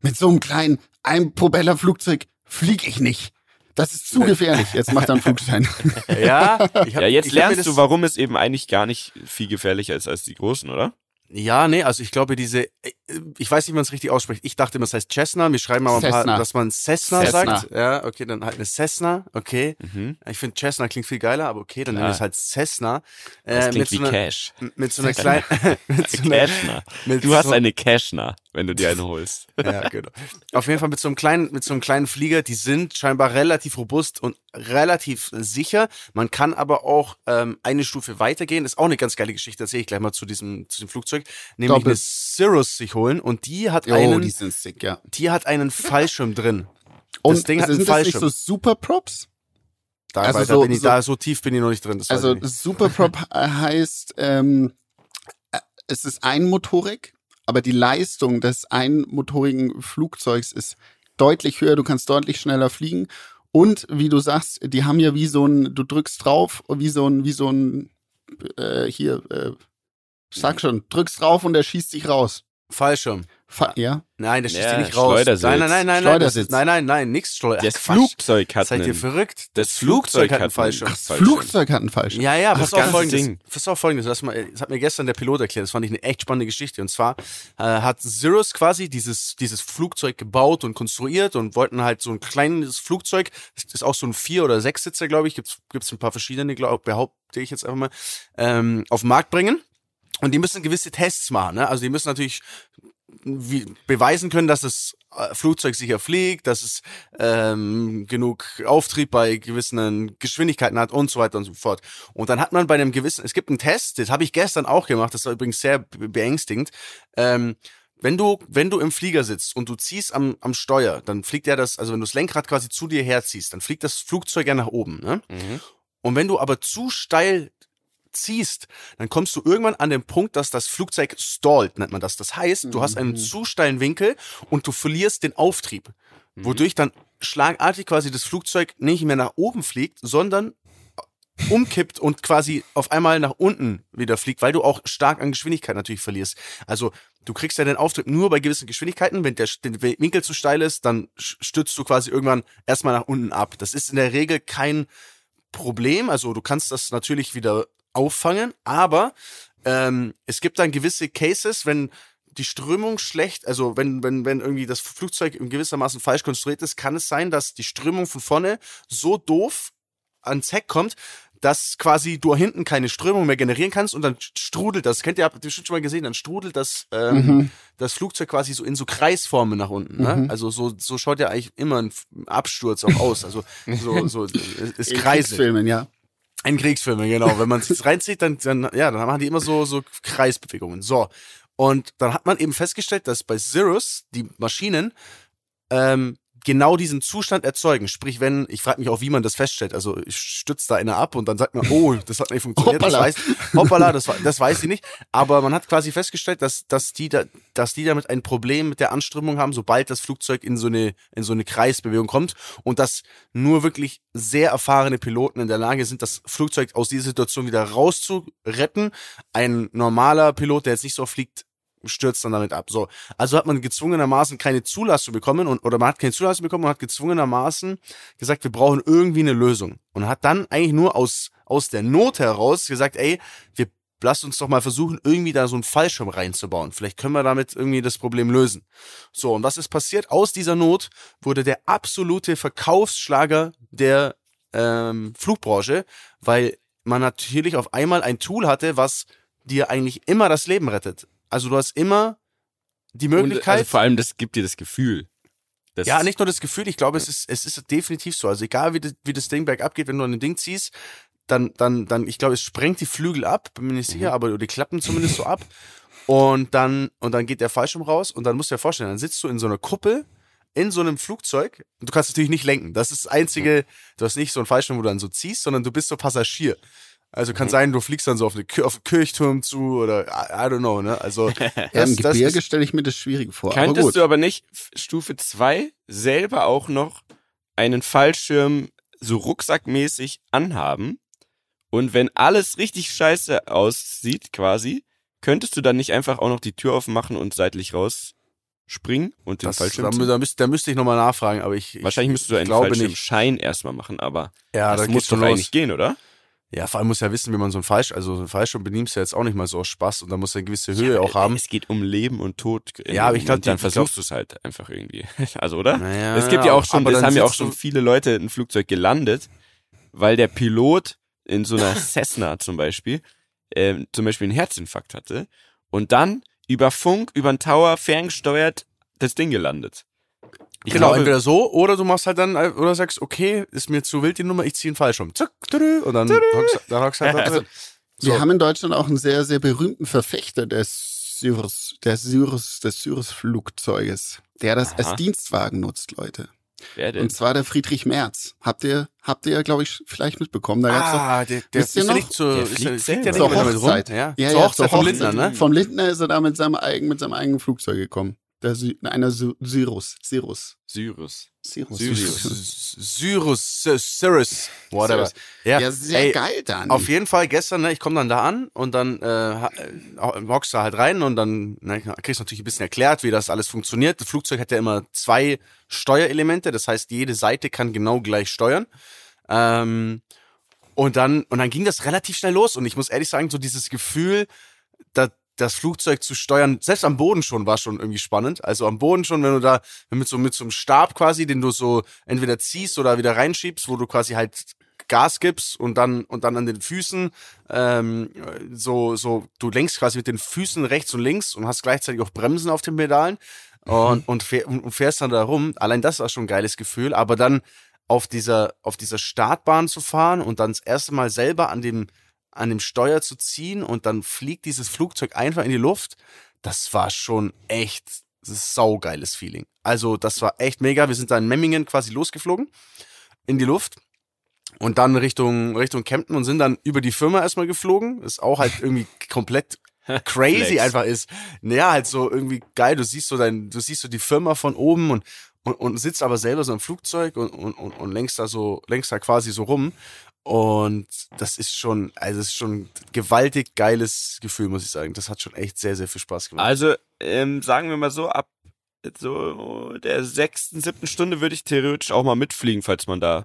mit so einem kleinen Einpropellerflugzeug flieg ich nicht. Das ist zu gefährlich. Jetzt macht er einen Flugschein. Ja, hab, Ja, jetzt lernst du, warum es eben eigentlich gar nicht viel gefährlicher ist als die Großen, oder? Ja, nee, also ich glaube, diese, äh, ich weiß nicht, wie man es richtig ausspricht. Ich dachte immer, es heißt Cessna. Wir schreiben aber ein paar, dass man Cessna, Cessna. sagt. Ja, okay, dann halt eine Cessna, okay. Mhm. Ich finde Cessna klingt viel geiler, aber okay, dann Klar. nehmen wir es halt Cessna. Das Äh, klingt wie so einer, Cash. mit so einer kleinen, mit so einer, Cashner. mit Du hast so, eine Cashner, wenn du dir eine holst. Ja, genau. Auf jeden Fall mit so einem kleinen, mit so einem kleinen Flieger, die sind scheinbar relativ robust und relativ sicher. Man kann aber auch ähm, eine Stufe weitergehen. Ist auch eine ganz geile Geschichte, das sehe ich gleich mal zu diesem, zu dem Flugzeug. Nämlich Doppel- eine Cirrus sich holen und die hat Oh, einen, die die, sind sick, ja. hat einen Fallschirm drin. Und das Ding hat einen sind das nicht Fallschirm. so Super Props? Da, Also so- ich, so- da so tief bin ich noch nicht drin. Also ich nicht. Super Prop heißt, ähm, äh, es ist einmotorig, aber die Leistung des einmotorigen Flugzeugs ist deutlich höher. Du kannst deutlich schneller fliegen. Und wie du sagst, die haben ja wie so ein, du drückst drauf, wie so ein, wie so ein, äh, hier, äh, sag schon, drückst drauf und er schießt sich raus. Fallschirm. Fa ja. Nein, der schießt Ja, die nicht raus. Schleudersitz. Nein, nein, nein, nein, das Schleudersitz. nein, nein, nein, nix Schleuder. Das Ach, Quatsch. Flugzeug hat Seid ihr einen, verrückt? das Flugzeug hat einen Fallschirm. einen Das Fallschirm. Flugzeug hat einen falschen. Ja, ja, pass das auf folgendes. Ding. Pass auf folgendes. Das, mal, das hat mir gestern der Pilot erklärt. Das fand ich eine echt spannende Geschichte. Und zwar äh, hat Cirrus quasi dieses, dieses Flugzeug gebaut und konstruiert und wollten halt so ein kleines Flugzeug, das ist auch so ein Vier- oder Sechssitzer, glaube ich, gibt's gibt's ein paar verschiedene, glaub, behaupte ich jetzt einfach mal, ähm, auf den Markt bringen. Und die müssen gewisse Tests machen. Ne? Also die müssen natürlich wie, beweisen können, dass das äh, Flugzeug sicher fliegt, dass es ähm, genug Auftrieb bei gewissen Geschwindigkeiten hat und so weiter und so fort. Und dann hat man bei einem gewissen, es gibt einen Test, das habe ich gestern auch gemacht, das war übrigens sehr be- beängstigend. Ähm, wenn du, wenn du im Flieger sitzt und du ziehst am, am Steuer, dann fliegt ja das, also wenn du das Lenkrad quasi zu dir herziehst, dann fliegt das Flugzeug ja nach oben. Ne? Mhm. Und wenn du aber zu steil ziehst, dann kommst du irgendwann an den Punkt, dass das Flugzeug stallt, nennt man das. Das heißt, du hast einen Mhm. zu steilen Winkel und du verlierst den Auftrieb, wodurch dann schlagartig quasi das Flugzeug nicht mehr nach oben fliegt, sondern umkippt und quasi auf einmal nach unten wieder fliegt, weil du auch stark an Geschwindigkeit natürlich verlierst. Also du kriegst ja den Auftrieb nur bei gewissen Geschwindigkeiten. Wenn der, der Winkel zu steil ist, dann stürzt du quasi irgendwann erstmal nach unten ab. Das ist in der Regel kein Problem. Also du kannst das natürlich wieder auffangen, aber ähm, es gibt dann gewisse Cases, wenn die Strömung schlecht, also wenn, wenn, wenn irgendwie das Flugzeug in gewissermaßen falsch konstruiert ist, kann es sein, dass die Strömung von vorne so doof ans Heck kommt, dass quasi du hinten keine Strömung mehr generieren kannst und dann strudelt das. Kennt ihr, habt ihr bestimmt schon mal gesehen, dann strudelt das, ähm, Mhm. das Flugzeug quasi so in so Kreisformen nach unten. Ne? Mhm. Also so, so schaut ja eigentlich immer ein Absturz auch aus. Also so, so es In Kreise. Kriegsfilmen, ja. Ein Kriegsfilm, genau. Wenn man es reinzieht, dann, dann, ja, dann machen die immer so, so Kreisbewegungen. So. Und dann hat man eben festgestellt, dass bei Cirrus die Maschinen ähm, genau diesen Zustand erzeugen. Sprich, wenn, ich frage mich auch, wie man das feststellt. Also ich stützt da einer ab und dann sagt man, oh, das hat nicht funktioniert. Das Hoppala. weiß, hoppala, das, das weiß ich nicht. Aber man hat quasi festgestellt, dass, dass, die da, dass die damit ein Problem mit der Anströmung haben, sobald das Flugzeug in so eine, in so eine Kreisbewegung kommt und dass nur wirklich sehr erfahrene Piloten in der Lage sind, das Flugzeug aus dieser Situation wieder rauszuretten. Ein normaler Pilot, der jetzt nicht so fliegt, stürzt dann damit ab. So, also hat man gezwungenermaßen keine Zulassung bekommen und oder man hat keine Zulassung bekommen und hat gezwungenermaßen gesagt, wir brauchen irgendwie eine Lösung und hat dann eigentlich nur aus aus der Not heraus gesagt, ey, wir lasst uns doch mal versuchen, irgendwie da so einen Fallschirm reinzubauen. Vielleicht können wir damit irgendwie das Problem lösen. So, und was ist passiert? Aus dieser Not wurde der absolute Verkaufsschlager der ähm, Flugbranche, weil man natürlich auf einmal ein Tool hatte, was dir eigentlich immer das Leben rettet. Also du hast immer die Und, Möglichkeit. also vor allem, das gibt dir das Gefühl. Das ja, nicht nur das Gefühl, ich glaube, es ist, es ist definitiv so. Also egal wie das, wie das Ding bergab geht, wenn du an ein Ding ziehst, dann, dann, dann, ich glaube, es sprengt die Flügel ab, bin mir nicht sicher, aber die klappen zumindest so ab. Und dann, und dann geht der Fallschirm raus und dann musst du dir vorstellen, dann sitzt du in so einer Kuppel, in so einem Flugzeug und du kannst natürlich nicht lenken. Das ist das einzige, du hast nicht so einen Fallschirm, wo du dann so ziehst, sondern du bist so Passagier. Also kann sein, du fliegst dann so auf, eine, Kir- auf einen Kirchturm zu oder I, I don't know, ne? Also das, Im Gebirge stelle ich mir das schwierig vor. aber Könntest gut. du aber nicht Stufe 2 selber auch noch einen Fallschirm so rucksackmäßig anhaben? Und wenn alles richtig scheiße aussieht, quasi, könntest du dann nicht einfach auch noch die Tür aufmachen und seitlich rausspringen und den das, Fallschirm da, da, müsste, da müsste ich nochmal nachfragen, aber ich, Wahrscheinlich ich, müsstest du einen glaube nicht. Fallschirmschein erstmal machen, aber Ja, das da muss doch eigentlich gehen, oder? Ja, vor allem muss ja wissen, wie man so ein Falsch, also so ein Fallschirm benimmst du ja jetzt auch nicht mal so aus Spaß und da muss ja eine gewisse Höhe auch haben. Es geht um Leben und Tod. Ja, aber ich glaub, Und dann versuchst du es halt einfach irgendwie. Also, oder? Naja, es gibt ja auch schon, dann haben ja auch schon viele Leute ein Flugzeug gelandet, weil der Pilot in so einer Cessna zum Beispiel, ähm, zum Beispiel einen Herzinfarkt hatte und dann über Funk, über den Tower ferngesteuert das Ding gelandet. Ich genau, glaube, entweder so oder du machst halt dann, oder sagst, okay, ist mir zu wild die Nummer, ich ziehe einen Fallschirm. Zack, tüdü, und dann hockst, dann hockst halt da drin. Wir So. haben in Deutschland auch einen sehr, sehr berühmten Verfechter des Syrus, des Syrus, des Syrus-Flugzeuges, der das Aha. als Dienstwagen nutzt, Leute. wer denn? Und zwar der Friedrich Merz. Habt ihr, habt ihr, glaube ich, vielleicht mitbekommen. Da gab's doch Ah, der, der Wisst ihr ja noch? nicht zur, Der ist fliegt ja, fliegt ja nicht damit Hochzeit. Rum. Ja, Ja, zur ja, Hochzeit vom Lindner, ne? Vom Lindner ist er da mit seinem eigenen, mit seinem eigenen Flugzeug gekommen. Der Sy einer Sy Cyrus. Cyrus. Cyrus. Cyrus. Cyrus, Cyrus, whatever. Ja, Ja, sehr ey, geil dann. Auf jeden Fall gestern, ne, ich komme dann da an und dann äh, äh, hockst du halt rein und dann ne, kriegst du natürlich ein bisschen erklärt, wie das alles funktioniert. Das Flugzeug hat ja immer zwei Steuerelemente, das heißt, jede Seite kann genau gleich steuern. Ähm, und dann und dann ging das relativ schnell los und ich muss ehrlich sagen, so dieses Gefühl, da, das Flugzeug zu steuern, selbst am Boden schon war schon irgendwie spannend. Also am Boden schon, wenn du da mit so mit so einem Stab quasi, den du so entweder ziehst oder wieder reinschiebst, wo du quasi halt Gas gibst und dann und dann an den Füßen ähm, so so du lenkst quasi mit den Füßen rechts und links und hast gleichzeitig auch Bremsen auf den Pedalen und und, fähr, und fährst dann da rum. Allein das war schon ein geiles Gefühl, aber dann auf dieser auf dieser Startbahn zu fahren und dann das erste Mal selber an dem an dem Steuer zu ziehen und dann fliegt dieses Flugzeug einfach in die Luft, das war schon echt saugeiles Feeling. Also das war echt mega. Wir sind da in Memmingen quasi losgeflogen in die Luft und dann Richtung Richtung Kempten und sind dann über die Firma erstmal geflogen. Ist auch halt irgendwie komplett crazy einfach ist. Naja, halt so irgendwie geil. Du siehst so dein, du siehst so die Firma von oben und und, und sitzt aber selber so im Flugzeug und, und, und, und lenkst da so, lenkst da quasi so rum. Und das ist schon, also es ist schon ein gewaltig geiles Gefühl, muss ich sagen. Das hat schon echt sehr, sehr viel Spaß gemacht. Also, ähm, sagen wir mal so, ab so der sechsten, siebten Stunde würde ich theoretisch auch mal mitfliegen, falls man da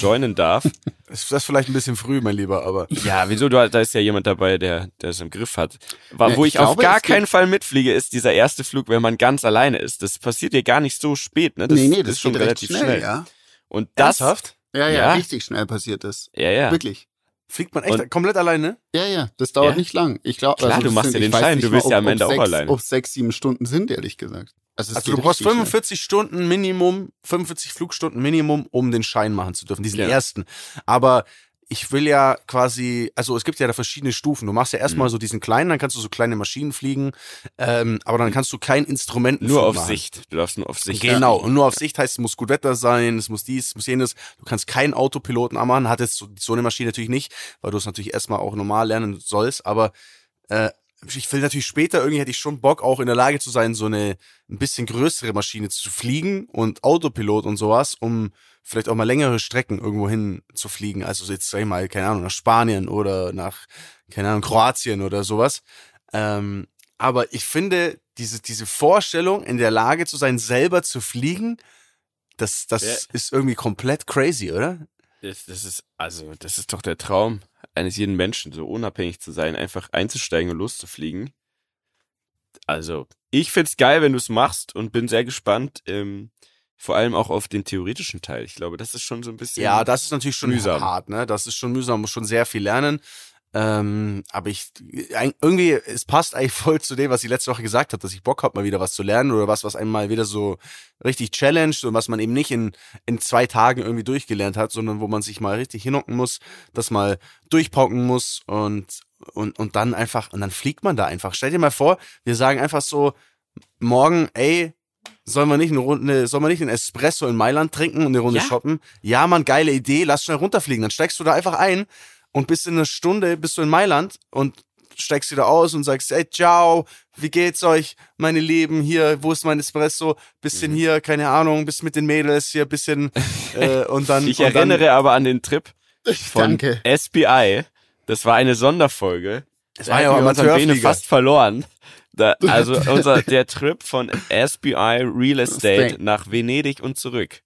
joinen darf. Das ist vielleicht ein bisschen früh, mein Lieber, aber ja, wieso? Du, da ist ja jemand dabei, der, der es im Griff hat. War, Ja, wo ich ich, auf glaube, gar es gibt- keinen Fall mitfliege, ist dieser erste Flug, wenn man ganz alleine ist. Das passiert ja gar nicht so spät, ne? Das, nee, nee, das, ist schon relativ schnell, schnell. ja. Und das, ernsthaft? Ja, ja, Ja. richtig schnell passiert das. ja, ja. Wirklich. Fliegt man echt Und- komplett alleine? Ja, ja, das dauert Ja? nicht lang. Ich glaube, Klar, du machst ja den Schein, du bist ja am Ende auch sechs, alleine. Ob es sechs, sieben Stunden sind, ehrlich gesagt. Also, Also du brauchst richtig 45 Stunden Minimum, 45 Flugstunden Minimum, um den Schein machen zu dürfen, diesen Ja. ersten. Aber ich will ja quasi, also es gibt ja da verschiedene Stufen. Du machst ja erstmal Mhm. so diesen kleinen, dann kannst du so kleine Maschinen fliegen, ähm, aber dann kannst du kein Instrument Nur auf Sicht. Du darfst nur auf Sicht. Genau, und nur auf Sicht heißt, es muss gut Wetter sein, es muss dies, es muss jenes. Du kannst keinen Autopiloten anmachen, hat jetzt so, so eine Maschine natürlich nicht, weil du es natürlich erstmal auch normal lernen sollst, aber äh, ich will natürlich später, irgendwie hätte ich schon Bock, auch in der Lage zu sein, so eine ein bisschen größere Maschine zu fliegen und Autopilot und sowas, um vielleicht auch mal längere Strecken irgendwo hin zu fliegen. Also jetzt sag ich mal, keine Ahnung, nach Spanien oder nach, keine Ahnung, Kroatien oder sowas. Ähm, aber ich finde, diese, diese Vorstellung, in der Lage zu sein, selber zu fliegen, das, das Ja. ist irgendwie komplett crazy, oder? Das, das ist, also, das ist doch der Traum eines jeden Menschen, so unabhängig zu sein, einfach einzusteigen und loszufliegen. Also, ich find's geil, wenn du es machst und bin sehr gespannt, ähm, vor allem auch auf den theoretischen Teil. Ich glaube, das ist schon so ein bisschen. Ja, das ist natürlich schon mühsam. hart, ne? Das ist schon mühsam, muss schon sehr viel lernen. Ähm, aber ich irgendwie, es passt eigentlich voll zu dem, was ich letzte Woche gesagt habe, dass ich Bock habe, mal wieder was zu lernen oder was, was einem mal wieder so richtig challenged und was man eben nicht in, in zwei Tagen irgendwie durchgelernt hat, sondern wo man sich mal richtig hinhocken muss, das mal durchpauken muss und, und, und dann einfach, und dann fliegt man da einfach. Stell dir mal vor, wir sagen einfach so, morgen, ey, Sollen wir nicht eine Runde, sollen wir nicht einen Espresso in Mailand trinken und eine Runde Ja. shoppen? Ja, Mann, geile Idee, lass schnell runterfliegen. Dann steigst du da einfach ein und bist in einer Stunde, bist du in Mailand und steigst wieder aus und sagst, ey, ciao, wie geht's euch, meine Lieben, hier, wo ist mein Espresso? Bisschen Mhm. hier, keine Ahnung, bist mit den Mädels hier, bisschen, äh, und dann. ich und dann, erinnere aber an den Trip von Danke. SBI. Das war eine Sonderfolge. Es Da war ja auch Bene fast verloren. Da, also unser, der Trip von SBI Real Estate nach Venedig und zurück.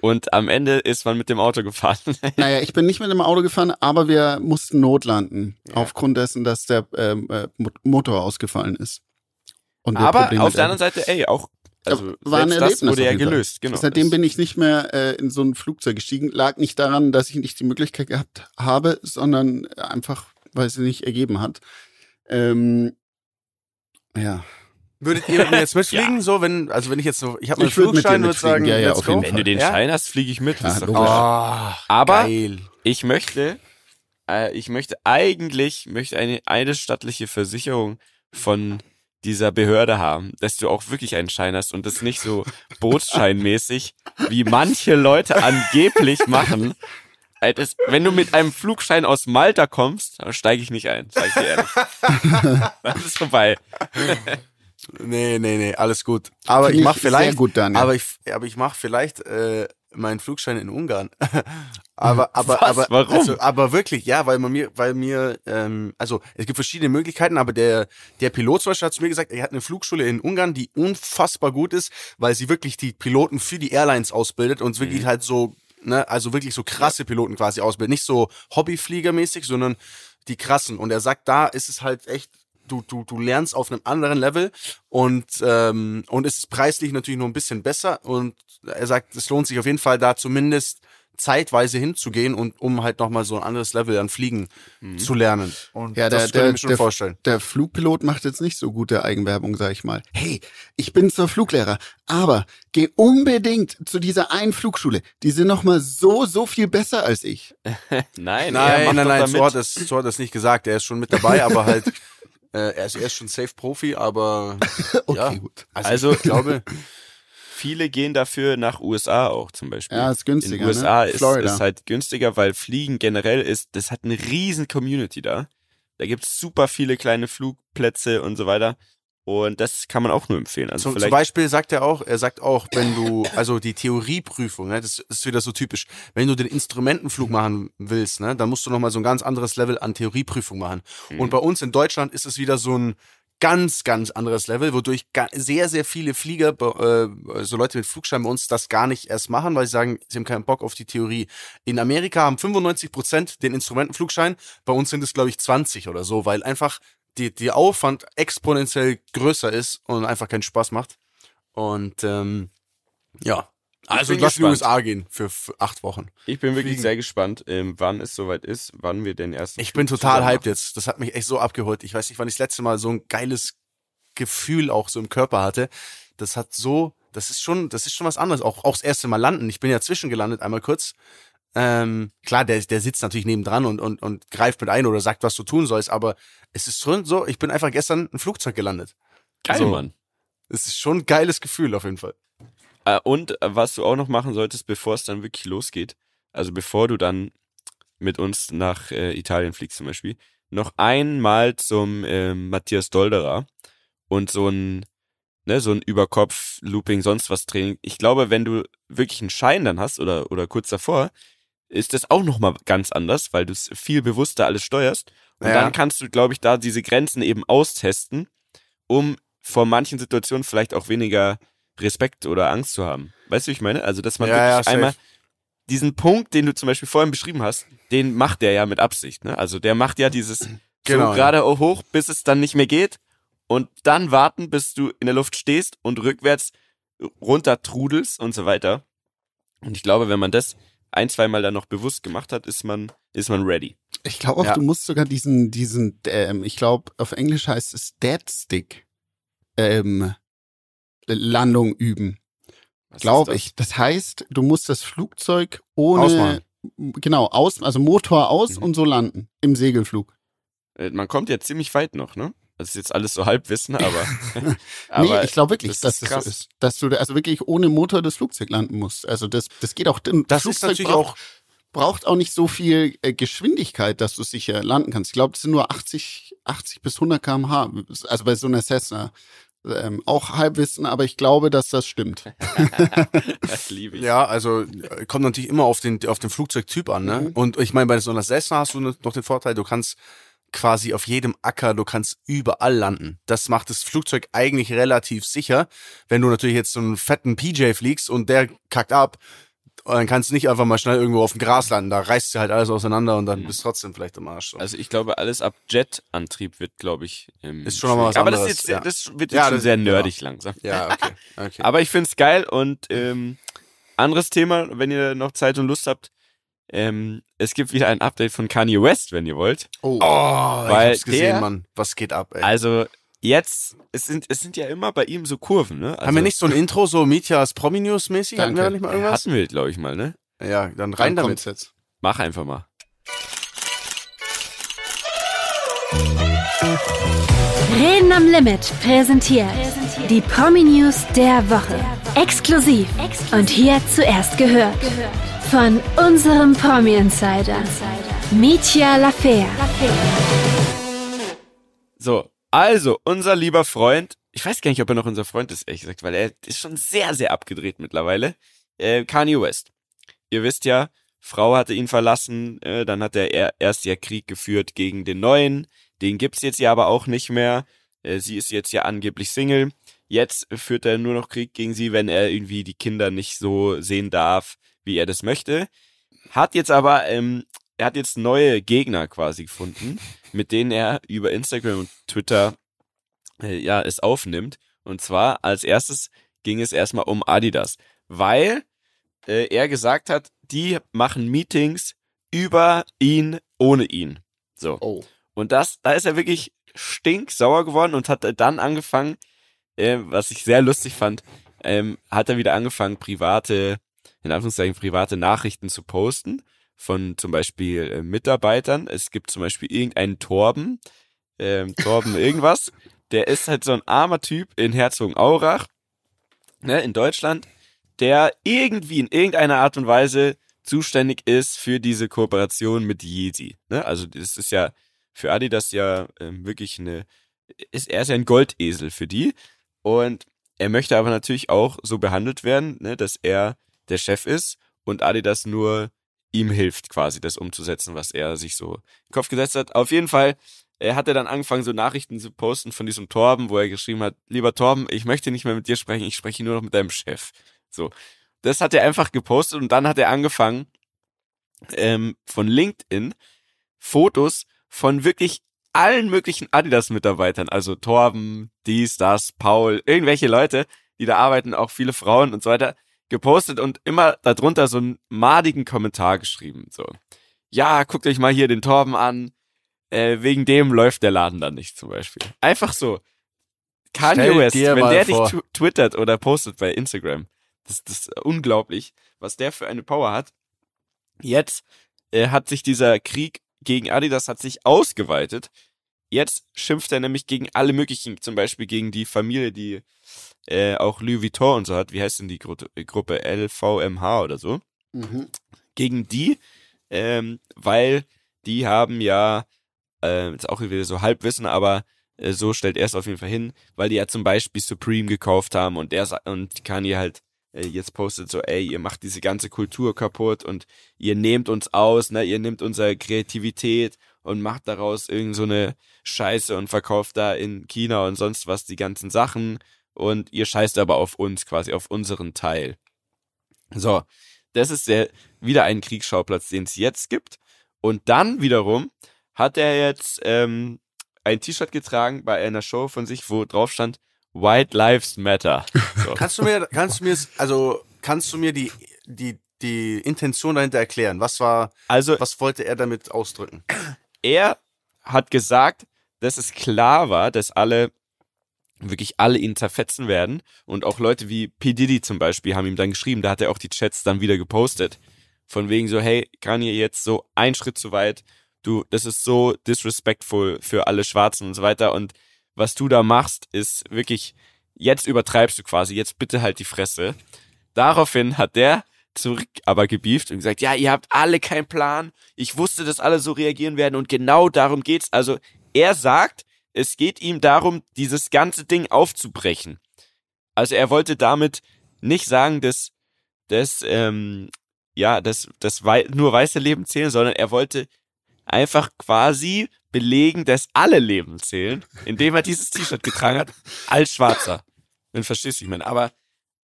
Und am Ende ist man mit dem Auto gefahren. Naja, ich bin nicht mit dem Auto gefahren, aber wir mussten notlanden. Aufgrund dessen, dass der ähm, äh, Mo- Motor ausgefallen ist. Aber Probleme auf der anderen Seite, ey, auch, also war ein Erlebnis das wurde ja gelöst. Genau. Seitdem bin ich nicht mehr äh, in so ein Flugzeug gestiegen. Lag nicht daran, dass ich nicht die Möglichkeit gehabt habe, sondern einfach, weil es sich nicht ergeben hat. Ähm, ja. Würdet ihr mit mir jetzt mitfliegen? So, wenn, also wenn ich jetzt so, ich habe Ich dir Flugschein, würde sagen, ja, ja, let's auf jeden go. Wenn du den ja? Schein hast, fliege ich mit. Ja, Das ist doch. Oh, Aber geil. ich möchte, äh, ich möchte eigentlich, möchte eine eidesstattliche Versicherung von dieser Behörde haben, dass du auch wirklich einen Schein hast und das nicht so Bootsscheinmäßig, wie manche Leute angeblich machen. Das, wenn du mit einem Flugschein aus Malta kommst, dann steige ich nicht ein, sag ich dir ehrlich. das ist vorbei. Nee, nee, nee, alles gut. Aber Finde ich mach ich vielleicht, sehr gut, Daniel. aber ich, aber ich mach vielleicht äh, meinen Flugschein in Ungarn. aber, aber, Was? aber, Warum? Also, aber wirklich, ja, weil man mir, weil mir, ähm, also es gibt verschiedene Möglichkeiten, aber der, der Pilot zum Beispiel hat zu mir gesagt, er hat eine Flugschule in Ungarn, die unfassbar gut ist, weil sie wirklich die Piloten für die Airlines ausbildet und wirklich halt so, ne, also wirklich so krasse Piloten quasi ausbildet, nicht so Hobbyfliegermäßig, sondern die krassen. Und er sagt, da ist es halt echt du, du, du lernst auf einem anderen Level und, ähm, und es ist preislich natürlich nur ein bisschen besser. Und er sagt, es lohnt sich auf jeden Fall da zumindest zeitweise hinzugehen und um halt nochmal so ein anderes Level an Fliegen zu lernen. Und Ja, das der, kann ich mir schon der, vorstellen. der Flugpilot macht jetzt nicht so gute Eigenwerbung, sag ich mal. Hey, ich bin zwar Fluglehrer, aber geh unbedingt zu dieser einen Flugschule. Die sind noch mal so, so viel besser als ich. Nein, Nein, nein, nein, damit. so hat, es, so hat es nicht gesagt. Er ist schon mit dabei, aber halt, äh, er, ist, er ist schon safe Profi, aber Okay, ja. gut. Also, Also- ich glaube, Viele gehen dafür nach USA auch zum Beispiel. Ja, ist günstiger, In USA ne? ist Florida. es halt günstiger, weil Fliegen generell ist, das hat eine riesen Community da. Da gibt's super viele kleine Flugplätze und so weiter. Und das kann man auch nur empfehlen. Also Zum, zum Beispiel sagt er auch, er sagt auch, wenn du, also die Theorieprüfung, ne, das ist wieder so typisch, wenn du den Instrumentenflug machen willst, ne, dann musst du nochmal so ein ganz anderes Level an Theorieprüfung machen. Und bei uns in Deutschland ist es wieder so ein ganz, ganz anderes Level, wodurch sehr, sehr viele Flieger, äh, so Leute mit Flugschein bei uns das gar nicht erst machen, weil sie sagen, sie haben keinen Bock auf die Theorie. In Amerika haben 95 Prozent den Instrumentenflugschein, bei uns sind es, glaube ich, 20 oder so, weil einfach die, die Aufwand exponentiell größer ist und einfach keinen Spaß macht. Und ähm, ja, also lass in die. USA gehen für, für acht Wochen. ich bin wirklich Fliegen. sehr gespannt, ähm, wann es soweit ist, wann wir den ersten Ich bin total hyped jetzt. Das hat mich echt so abgeholt. Ich weiß nicht, wann ich das letzte Mal so ein geiles Gefühl auch so im Körper hatte. Das hat so, das ist schon, das ist schon was anderes. Auch, auch das erste Mal landen. Ich bin ja zwischengelandet, einmal kurz. Ähm, klar, der, der sitzt natürlich nebendran und, und, und greift mit ein oder sagt, was du tun sollst, aber es ist schon so, ich bin einfach gestern ein Flugzeug gelandet. Geil, So. Mann. Es ist schon ein geiles Gefühl auf jeden Fall. Äh, und äh, was du auch noch machen solltest, bevor es dann wirklich losgeht, also bevor du dann mit uns nach äh, Italien fliegst zum Beispiel, noch einmal zum ähm, Matthias Dolderer und so ein, ne, so ein Überkopf, Looping, sonst was Training. Ich glaube, wenn du wirklich einen Schein dann hast oder, oder kurz davor, ist das auch nochmal ganz anders, weil du es viel bewusster alles steuerst. Und Ja. dann kannst du, glaube ich, da diese Grenzen eben austesten, um vor manchen Situationen vielleicht auch weniger Respekt oder Angst zu haben. Weißt du, wie ich meine? Also, dass man Ja, ja, wirklich safe. einmal diesen Punkt, den du zum Beispiel vorhin beschrieben hast, den macht der ja mit Absicht. Ne? Also der macht ja dieses Genau, so ja. gerade auch hoch, bis es dann nicht mehr geht und dann warten, bis du in der Luft stehst und rückwärts runter trudelst und so weiter. Und ich glaube, wenn man das ein, zweimal dann noch bewusst gemacht hat, ist man, ist man ready. Ich glaube auch, Ja. du musst sogar diesen, diesen, ähm, ich glaube, auf Englisch heißt es Dead Stick, ähm, Landung üben. Glaube ich. Das heißt, du musst das Flugzeug ohne, Ausmachen. genau, aus, also Motor aus Mhm. und so landen im Segelflug. Äh, Man kommt ja ziemlich weit noch, ne? Das ist jetzt alles so Halbwissen, aber. nee, aber ich glaube wirklich, das dass das krass. so ist. Dass du also wirklich ohne Motor das Flugzeug landen musst. Also das, das geht auch. Das Flugzeug ist natürlich braucht, auch, braucht auch nicht so viel äh, Geschwindigkeit, dass du sicher landen kannst. Ich glaube, das sind nur 80, 80 bis 100 km/h. Also bei so einer Cessna. Ähm, auch Halbwissen, aber ich glaube, dass das stimmt. das liebe ich. ja, also äh, kommt natürlich immer auf den, auf den Flugzeugtyp an, ne? Mhm. Und ich meine, bei so einer Cessna hast du noch den Vorteil, du kannst quasi auf jedem Acker, du kannst überall landen. Das macht das Flugzeug eigentlich relativ sicher. Wenn du natürlich jetzt so einen fetten PJ fliegst und der kackt ab, dann kannst du nicht einfach mal schnell irgendwo auf dem Gras landen. Da reißt dir halt alles auseinander und dann bist du trotzdem vielleicht am Arsch. So. Also ich glaube, alles ab Jet-Antrieb wird, glaube ich, ähm, Ist schon noch mal was. Aber das, anderes, ist jetzt, ja. das wird jetzt Ja, schon das- sehr ja. nerdig langsam. ja, okay. okay. Aber ich find's geil und ähm, anderes Thema, wenn ihr noch Zeit und Lust habt, ähm, es gibt wieder ein Update von Kanye West, wenn ihr wollt. Oh, oh, Weil ich hab's gesehen, der- Mann. Was geht ab, ey? Also jetzt, es sind, es sind ja immer bei ihm so Kurven, ne? Also, Haben wir nicht so ein Intro, so Mietjas Promi-News mäßig? Hatten wir da nicht mal irgendwas? Hatten wir, glaube ich mal, ne? Ja, dann rein dann damit. jetzt. Mach einfach mal. Reden am Limit präsentiert die Promi News der Woche. Exklusiv und hier zuerst gehört von unserem Promi Insider Mitya Lafer. So, also, unser lieber Freund ich weiß gar nicht, ob er noch unser Freund ist, ehrlich gesagt, weil er ist schon sehr, sehr abgedreht mittlerweile. Äh, Kanye West. Ihr wisst ja, Frau hatte ihn verlassen, äh, dann hat er erst ja Krieg geführt gegen den neuen, den gibt's jetzt ja aber auch nicht mehr. Äh, sie ist jetzt ja angeblich Single. Jetzt führt er nur noch Krieg gegen sie, wenn er irgendwie die Kinder nicht so sehen darf, wie er das möchte. Hat jetzt aber, ähm, er hat jetzt neue Gegner quasi gefunden, mit denen er über Instagram und Twitter äh, ja es aufnimmt. Und zwar als erstes ging es erstmal um Adidas, weil äh, er gesagt hat, die machen Meetings über ihn, ohne ihn. So. Oh. Und das, da ist er wirklich stinksauer geworden und hat dann angefangen, äh, was ich sehr lustig fand, ähm, hat er wieder angefangen, private, in Anführungszeichen, private Nachrichten zu posten von zum Beispiel äh, Mitarbeitern. Es gibt zum Beispiel irgendeinen Torben, ähm, Torben irgendwas, der ist halt so ein armer Typ in Herzogenaurach, ne, in Deutschland, der irgendwie in irgendeiner Art und Weise zuständig ist für diese Kooperation mit Yeezy. Ne? Also das ist ja für Adidas ja ähm, wirklich eine, ist, er ist ja ein Goldesel für die und er möchte aber natürlich auch so behandelt werden, ne, dass er der Chef ist und Adidas nur ihm hilft, quasi das umzusetzen, was er sich so im Kopf gesetzt hat. Auf jeden Fall er hat er dann angefangen, so Nachrichten zu posten von diesem Torben, wo er geschrieben hat, lieber Torben, ich möchte nicht mehr mit dir sprechen, ich spreche nur noch mit deinem Chef. So. Das hat er einfach gepostet und dann hat er angefangen, ähm, von LinkedIn Fotos von wirklich allen möglichen Adidas-Mitarbeitern, also Torben, dies, das, Paul, irgendwelche Leute, die da arbeiten, auch viele Frauen und so weiter, gepostet und immer darunter so einen madigen Kommentar geschrieben. So, ja, guckt euch mal hier den Torben an. Äh, wegen dem läuft der Laden dann nicht zum Beispiel. Einfach so. Kanye Stell West, wenn der vor. dich tw- twittert oder postet bei Instagram, das, das ist unglaublich, was der für eine Power hat. Jetzt äh, hat sich dieser Krieg gegen Adidas hat sich ausgeweitet. Jetzt schimpft er nämlich gegen alle möglichen, zum Beispiel gegen die Familie, die äh, auch Louis Vuitton und so hat. Wie heißt denn die Gru Gruppe? LVMH oder so. Mhm. Gegen die, ähm, weil die haben ja, äh, ist auch wieder so Halbwissen, aber äh, so stellt er es auf jeden Fall hin, weil die ja zum Beispiel Supreme gekauft haben und der und Kanye halt äh, jetzt postet so, ey, ihr macht diese ganze Kultur kaputt und ihr nehmt uns aus, ne, ihr nehmt unsere Kreativität und macht daraus irgend so eine Scheiße und verkauft da in China und sonst was die ganzen Sachen und ihr scheißt aber auf uns quasi, auf unseren Teil. So, das ist der, wieder ein Kriegsschauplatz, den es jetzt gibt. Und dann wiederum hat er jetzt ähm, ein T-Shirt getragen bei einer Show von sich, wo drauf stand White Lives Matter. So. Kannst du mir, kannst du mir, also kannst du mir die, die, die Intention dahinter erklären? Was war, Also was wollte er damit ausdrücken? er hat gesagt, dass es klar war, dass alle wirklich alle ihn zerfetzen werden und auch Leute wie P. Diddy zum Beispiel haben ihm dann geschrieben, da hat er auch die Chats dann wieder gepostet, von wegen so, hey, Kanye jetzt so ein Schritt zu weit, du, das ist so disrespectful für alle Schwarzen und so weiter und was du da machst, ist wirklich, jetzt übertreibst du quasi, jetzt bitte halt die Fresse. Daraufhin hat der zurück aber gebieft und gesagt, ja, ihr habt alle keinen Plan. Ich wusste, dass alle so reagieren werden und genau darum geht's. Also er sagt, es geht ihm darum, dieses ganze Ding aufzubrechen. Also er wollte damit nicht sagen, dass, dass ähm, ja, dass, dass wei nur weiße Leben zählen, sondern er wollte einfach quasi belegen, dass alle Leben zählen, indem er dieses T-Shirt getragen hat, als Schwarzer. Dann verstehst du, ich meine. Aber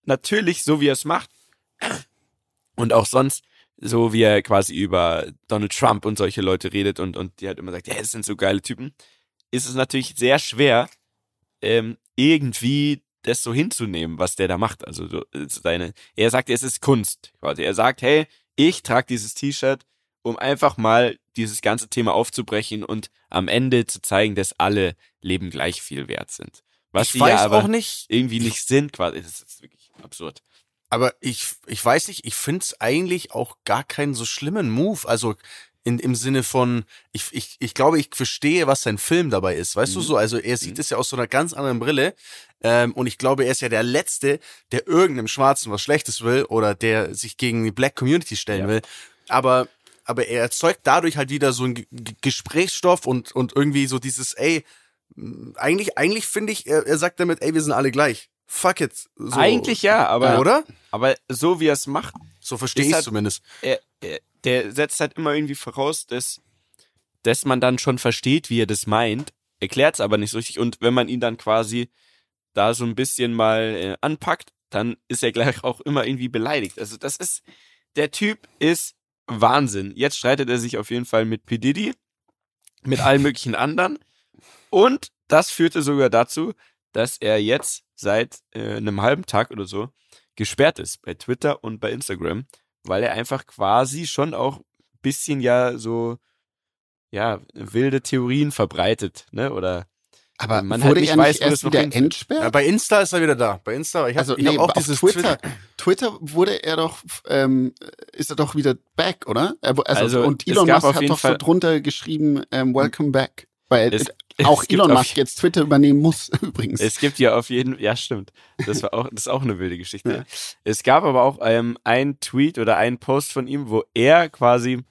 natürlich, so wie er es macht, und auch sonst, so wie er quasi über Donald Trump und solche Leute redet und, und die halt immer sagt, ja, das sind so geile Typen, ist es natürlich sehr schwer, ähm, irgendwie das so hinzunehmen, was der da macht. Also so, seine, er sagt, es ist Kunst. Quasi. Er sagt, hey, ich trage dieses T-Shirt, um einfach mal dieses ganze Thema aufzubrechen und am Ende zu zeigen, dass alle Leben gleich viel wert sind. Was ich weiß ja aber auch nicht, irgendwie nicht sind, quasi. Das ist wirklich absurd. aber ich, ich weiß nicht, ich find's eigentlich auch gar keinen so schlimmen Move. Also in, im Sinne von, ich, ich, ich glaube, ich verstehe, was sein Film dabei ist. Weißt du Mhm. so? Also er sieht Mhm. es ja aus so einer ganz anderen Brille. Ähm, und ich glaube, er ist ja der Letzte, der irgendeinem Schwarzen was Schlechtes will oder der sich gegen die Black Community stellen Ja. will. Aber, aber er erzeugt dadurch halt wieder so einen G Gesprächsstoff und, und irgendwie so dieses, ey, Eigentlich, eigentlich finde ich, er, er sagt damit, ey, wir sind alle gleich. Fuck it. So. Eigentlich ja, aber, Oder? aber so wie er es macht, So verstehe ich halt- zumindest. er, er, der setzt halt immer irgendwie voraus, dass, dass man dann schon versteht, wie er das meint, erklärt es aber nicht so richtig. Und wenn man ihn dann quasi da so ein bisschen mal äh, anpackt, dann ist er gleich auch immer irgendwie beleidigt. Also das ist, der Typ ist Wahnsinn. Jetzt streitet er sich auf jeden Fall mit P. Diddy, mit allen möglichen anderen. Und das führte sogar dazu, dass er jetzt seit äh, einem halben Tag oder so gesperrt ist bei Twitter und bei Instagram, weil er einfach quasi schon auch ein bisschen ja so ja wilde Theorien verbreitet, ne? Oder Aber man wurde halt nicht er weiß, nicht erst noch wieder entsperrt? Ja, bei Insta ist er wieder da. Bei Insta, ich habe also ich hab nee, auch auf dieses Twitter, Twitter wurde er doch, ähm, ist er doch wieder back, oder? Er, also, Also, und Elon Musk hat doch so Fall- drunter geschrieben, ähm, Welcome back. Weil Es- auch es Elon Musk jetzt Twitter übernehmen muss, übrigens. Es gibt ja auf jeden, ja stimmt, das war auch, das ist auch eine wilde Geschichte. Es gab aber auch ähm, einen Tweet oder einen Post von ihm, wo er quasi,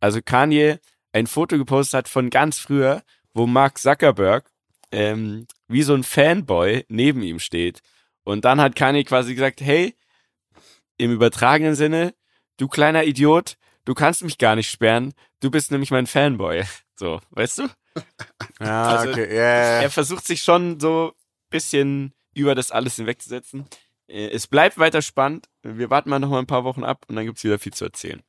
also Kanye, ein Foto gepostet hat von ganz früher, wo Mark Zuckerberg ähm, wie so ein Fanboy neben ihm steht. Und dann hat Kanye quasi gesagt, hey, im übertragenen Sinne, du kleiner Idiot, du kannst mich gar nicht sperren, du bist nämlich mein Fanboy. So, weißt du? Ja, Also, okay. Ja, er versucht sich schon so bisschen über das alles hinwegzusetzen. Äh, Es bleibt weiter spannend. Wir warten mal noch mal ein paar Wochen ab und dann gibt's wieder viel zu erzählen.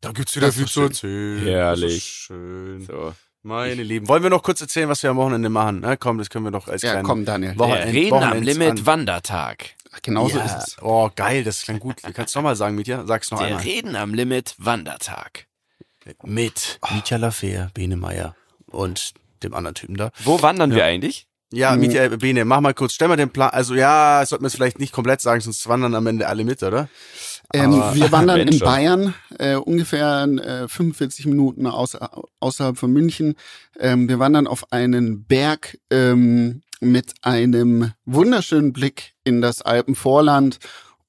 Da gibt's wieder Das viel zu erzählen. Herrlich. Das ist schön. So. Meine Lieben. Wollen wir noch kurz erzählen, was wir am Wochenende machen? Na, komm, das können wir doch als ja, kleinen komm, Daniel. Wochenend, Wochenends- Wandertag. Genau so ja. ist es. Oh, geil, das klingt gut. Kannst du noch mal sagen, Mitya? Sag's noch einmal. Reden am Limit Wandertag. Mit Mitya Lafer, Bene Meier und dem anderen Typen da. Wo wandern wir eigentlich? Ja. Mitya, äh, Bene, mach mal kurz, stell mal den Plan. Also ja, sollten wir es vielleicht nicht komplett sagen, sonst wandern am Ende alle mit, oder? Ähm, wir wandern in. Bayern, äh, ungefähr äh, 45 Minuten außer, außerhalb von München. Ähm, wir wandern auf einen Berg ähm, mit einem wunderschönen Blick in das Alpenvorland.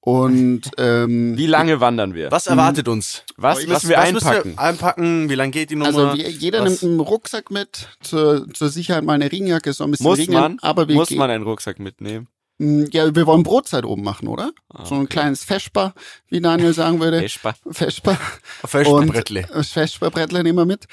Und ähm, Wie lange wandern wir? Was erwartet uns? Was Was- müssen wir was einpacken? Müssen wir einpacken? Wie lange geht die Nummer? also wir, jeder Was? nimmt einen Rucksack mit, zur, zur Sicherheit mal eine Regenjacke, ist noch ein bisschen muss regnen, man, aber wir muss man einen Rucksack mitnehmen? Mm, Ja, wir wollen Brotzeit oben machen, oder? Ah, So ein okay. kleines Feschbar, wie Daniel sagen würde. Feschbar. Feschbrettle. Das Feschbarbrettler nehmen wir mit.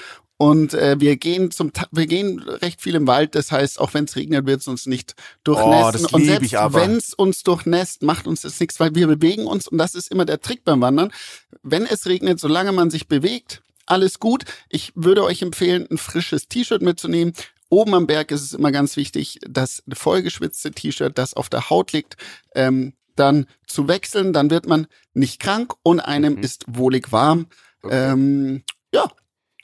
Und äh, wir gehen zum wir gehen recht viel im Wald, das heißt, auch wenn es regnet, wird es uns nicht durchnässen. Oh, und selbst wenn es uns durchnässt, macht uns das nichts, weil wir bewegen uns und das ist immer der Trick beim Wandern. Wenn es regnet, solange man sich bewegt, alles gut. Ich würde euch empfehlen, ein frisches T-Shirt mitzunehmen. Oben am Berg ist es immer ganz wichtig, das vollgeschwitzte T-Shirt, das auf der Haut liegt, ähm, dann zu wechseln. Dann wird man nicht krank und einem Mhm. ist wohlig warm. Ähm, ja,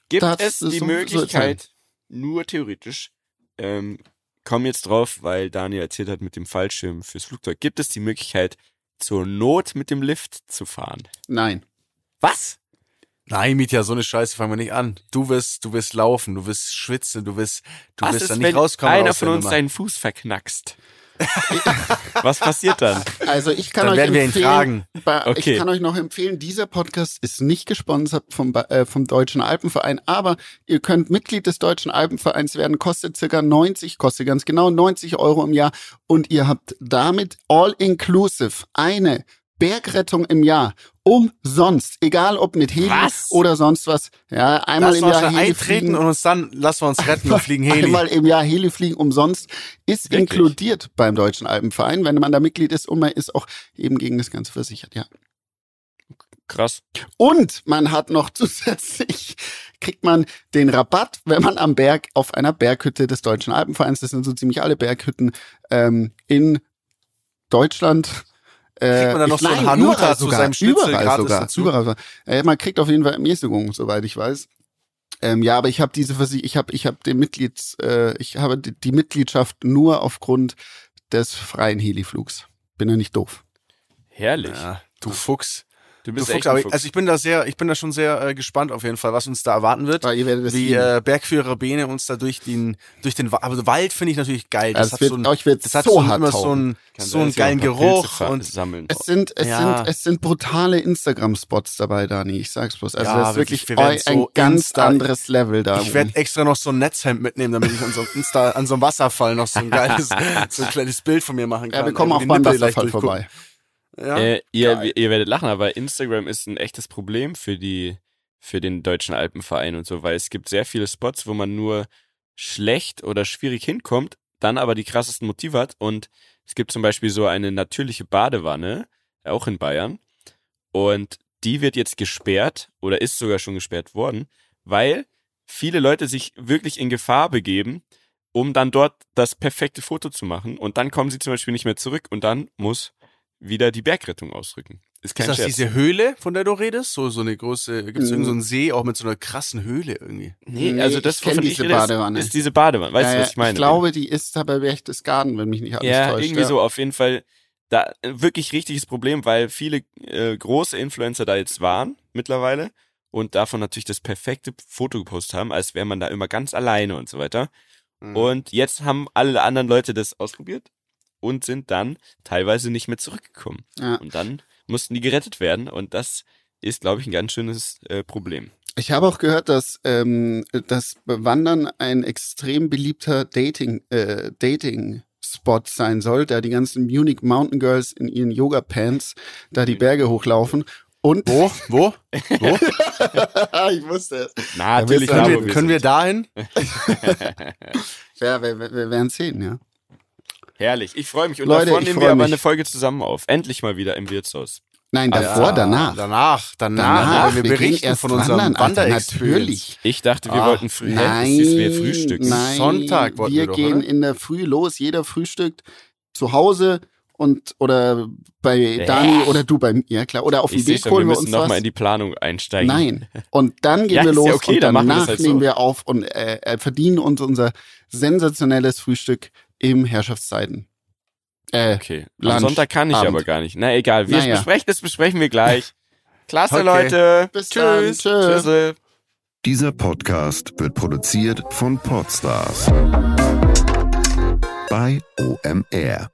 Gibt Das es die so- so Möglichkeit, nur theoretisch, ähm, komm jetzt drauf, weil Daniel erzählt hat mit dem Fallschirm fürs Flugzeug, gibt es die Möglichkeit, zur Not mit dem Lift zu fahren? nein. Was? Nein, Mitya, so eine Scheiße fangen wir nicht an. Du wirst, du wirst laufen, du wirst schwitzen, du wirst, du Was wirst ist, da nicht wenn rauskommen. einer von uns seinen Fuß verknackst? Was passiert dann? Also ich kann Dann euch werden wir ihn empfehlen, Okay. Ich kann euch noch empfehlen, dieser Podcast ist nicht gesponsert vom, äh, vom Deutschen Alpenverein, aber ihr könnt Mitglied des Deutschen Alpenvereins werden, kostet circa 90, kostet ganz genau 90 Euro im Jahr und ihr habt damit all inclusive eine Bergrettung im Jahr umsonst, egal ob mit Heli Was? oder sonst was. Ja, einmal Lass im Jahr Heli eintreten fliegen. und uns dann, lassen wir uns retten und fliegen Heli. Einmal im Jahr Heli fliegen umsonst ist Wirklich? inkludiert beim Deutschen Alpenverein, wenn man da Mitglied ist und man ist auch eben gegen das Ganze versichert, ja. Krass. Und man hat noch zusätzlich, kriegt man den Rabatt, wenn man am Berg auf einer Berghütte des Deutschen Alpenvereins, das sind so ziemlich alle Berghütten ähm, in Deutschland. Äh, Kriegt man da noch ich- so einen nein, Hanuta zu sogar, seinem Schnitzel überall gratis sogar, dazu? überall. Äh, man kriegt auf jeden Fall Ermäßigung, soweit ich weiß. Ähm, ja, aber ich habe diese Versicherung, ich habe ich habe den Mitglieds, äh, ich habe die, die Mitgliedschaft nur aufgrund des freien Heliflugs. Bin ja nicht doof. Herrlich. Ja, du Fuchs. Du Du bist Fuchs, ein ich, Fuchs. also ich bin da sehr, ich bin da schon sehr äh, gespannt auf jeden Fall, was uns da erwarten wird. Weil ihr werdet es Wie äh, Bergführer Bene uns da durch den, durch den, Wa- aber Wald finde ich natürlich geil. Das Also hat wird, so ein, das hat so so hart immer so Kann so einen geilen ein Geruch und sammeln. Es sind, es Ja. sind, es sind brutale Instagram-Spots dabei, Dani. Ich sag's bloß. Also Ja, das ist wirklich, wirklich wir ein so ganz Insta- anderes Level da. ich werde extra noch so ein Netzhemd mitnehmen, damit ich an so, einem Insta, an so einem Wasserfall noch so ein geiles, so ein kleines Bild von mir machen kann. ja, wir kommen auch beim Wasserfall vorbei. Ja. Äh, ihr, ihr werdet lachen, aber Instagram ist ein echtes Problem für die, für den deutschen Alpenverein und so, weil es gibt sehr viele Spots, wo man nur schlecht oder schwierig hinkommt, dann aber die krassesten Motive hat. Und es gibt zum Beispiel so eine natürliche Badewanne, auch in Bayern, und die wird jetzt gesperrt oder ist sogar schon gesperrt worden, weil viele Leute sich wirklich in Gefahr begeben, um dann dort das perfekte Foto zu machen. Und dann kommen sie zum Beispiel nicht mehr zurück und dann muss wieder die Bergrettung ausrücken. Ist kein Ist das Scherz. diese Höhle, von der du redest? So, so eine große, gibt es Mhm. irgendeinen so einen See auch mit so einer krassen Höhle irgendwie? Nee, also das, ich kenn wovon diese rede, ist- Badewanne. Ist diese Badewanne. Weißt Ja, du, was ich meine? Ich glaube, die ist da bei Berchtesgaden, wenn mich nicht alles ja, täuscht. irgendwie ja. so auf jeden Fall da wirklich richtiges Problem, weil viele äh, große Influencer da jetzt waren mittlerweile und davon natürlich das perfekte Foto gepostet haben, als wäre man da immer ganz alleine und so weiter. Mhm. Und jetzt haben alle anderen Leute das ausprobiert und sind dann teilweise nicht mehr zurückgekommen. Ja. Und dann mussten die gerettet werden und das ist, glaube ich, ein ganz schönes äh, Problem. Ich habe auch gehört, dass ähm, das Wandern ein extrem beliebter Dating, äh, Dating Spot sein soll, da die ganzen Munich Mountain Girls in ihren Yoga Pants da die Berge hochlaufen. Und Wo? Wo? Wo? ich wusste es. Na, natürlich wir- da, können wir, wir können wir sind. dahin? Ja, wir, wir, wir werden sehen, ja. Herrlich, ich freue mich. Und Leute, davor nehmen wir aber eine Folge zusammen auf. Endlich mal wieder im Wirtshaus. Nein, davor, Ja, danach. Danach, danach. Danach, wir, wir berichten erst von unserem wandern, Wanderexperience. natürlich. Ich dachte, wir Ah, wollten früh. Nein, wir frühstücken. nein, Sonntag wollten wir wir doch, gehen oder? in der Früh los, jeder frühstückt zu Hause und oder bei Hä? Dani oder du bei mir, ja klar, oder auf Ich dem Weg schon, wir holen wir müssen uns nochmal was. in die Planung einsteigen. Nein, und dann gehen Ja, wir ist ja los okay, und wir danach das halt nehmen so. wir auf und äh, äh, verdienen uns unser sensationelles Frühstück im Herrschaftszeiten. Äh, Okay. Lunch, Am Sonntag kann ich Abend. aber gar nicht. Na egal, wir Naja. besprechen das besprechen wir gleich. Klasse, Okay. Leute. Bis dann. Tschüss. Tschö. Tschüss. Dieser Podcast wird produziert von Podstars bei OMR.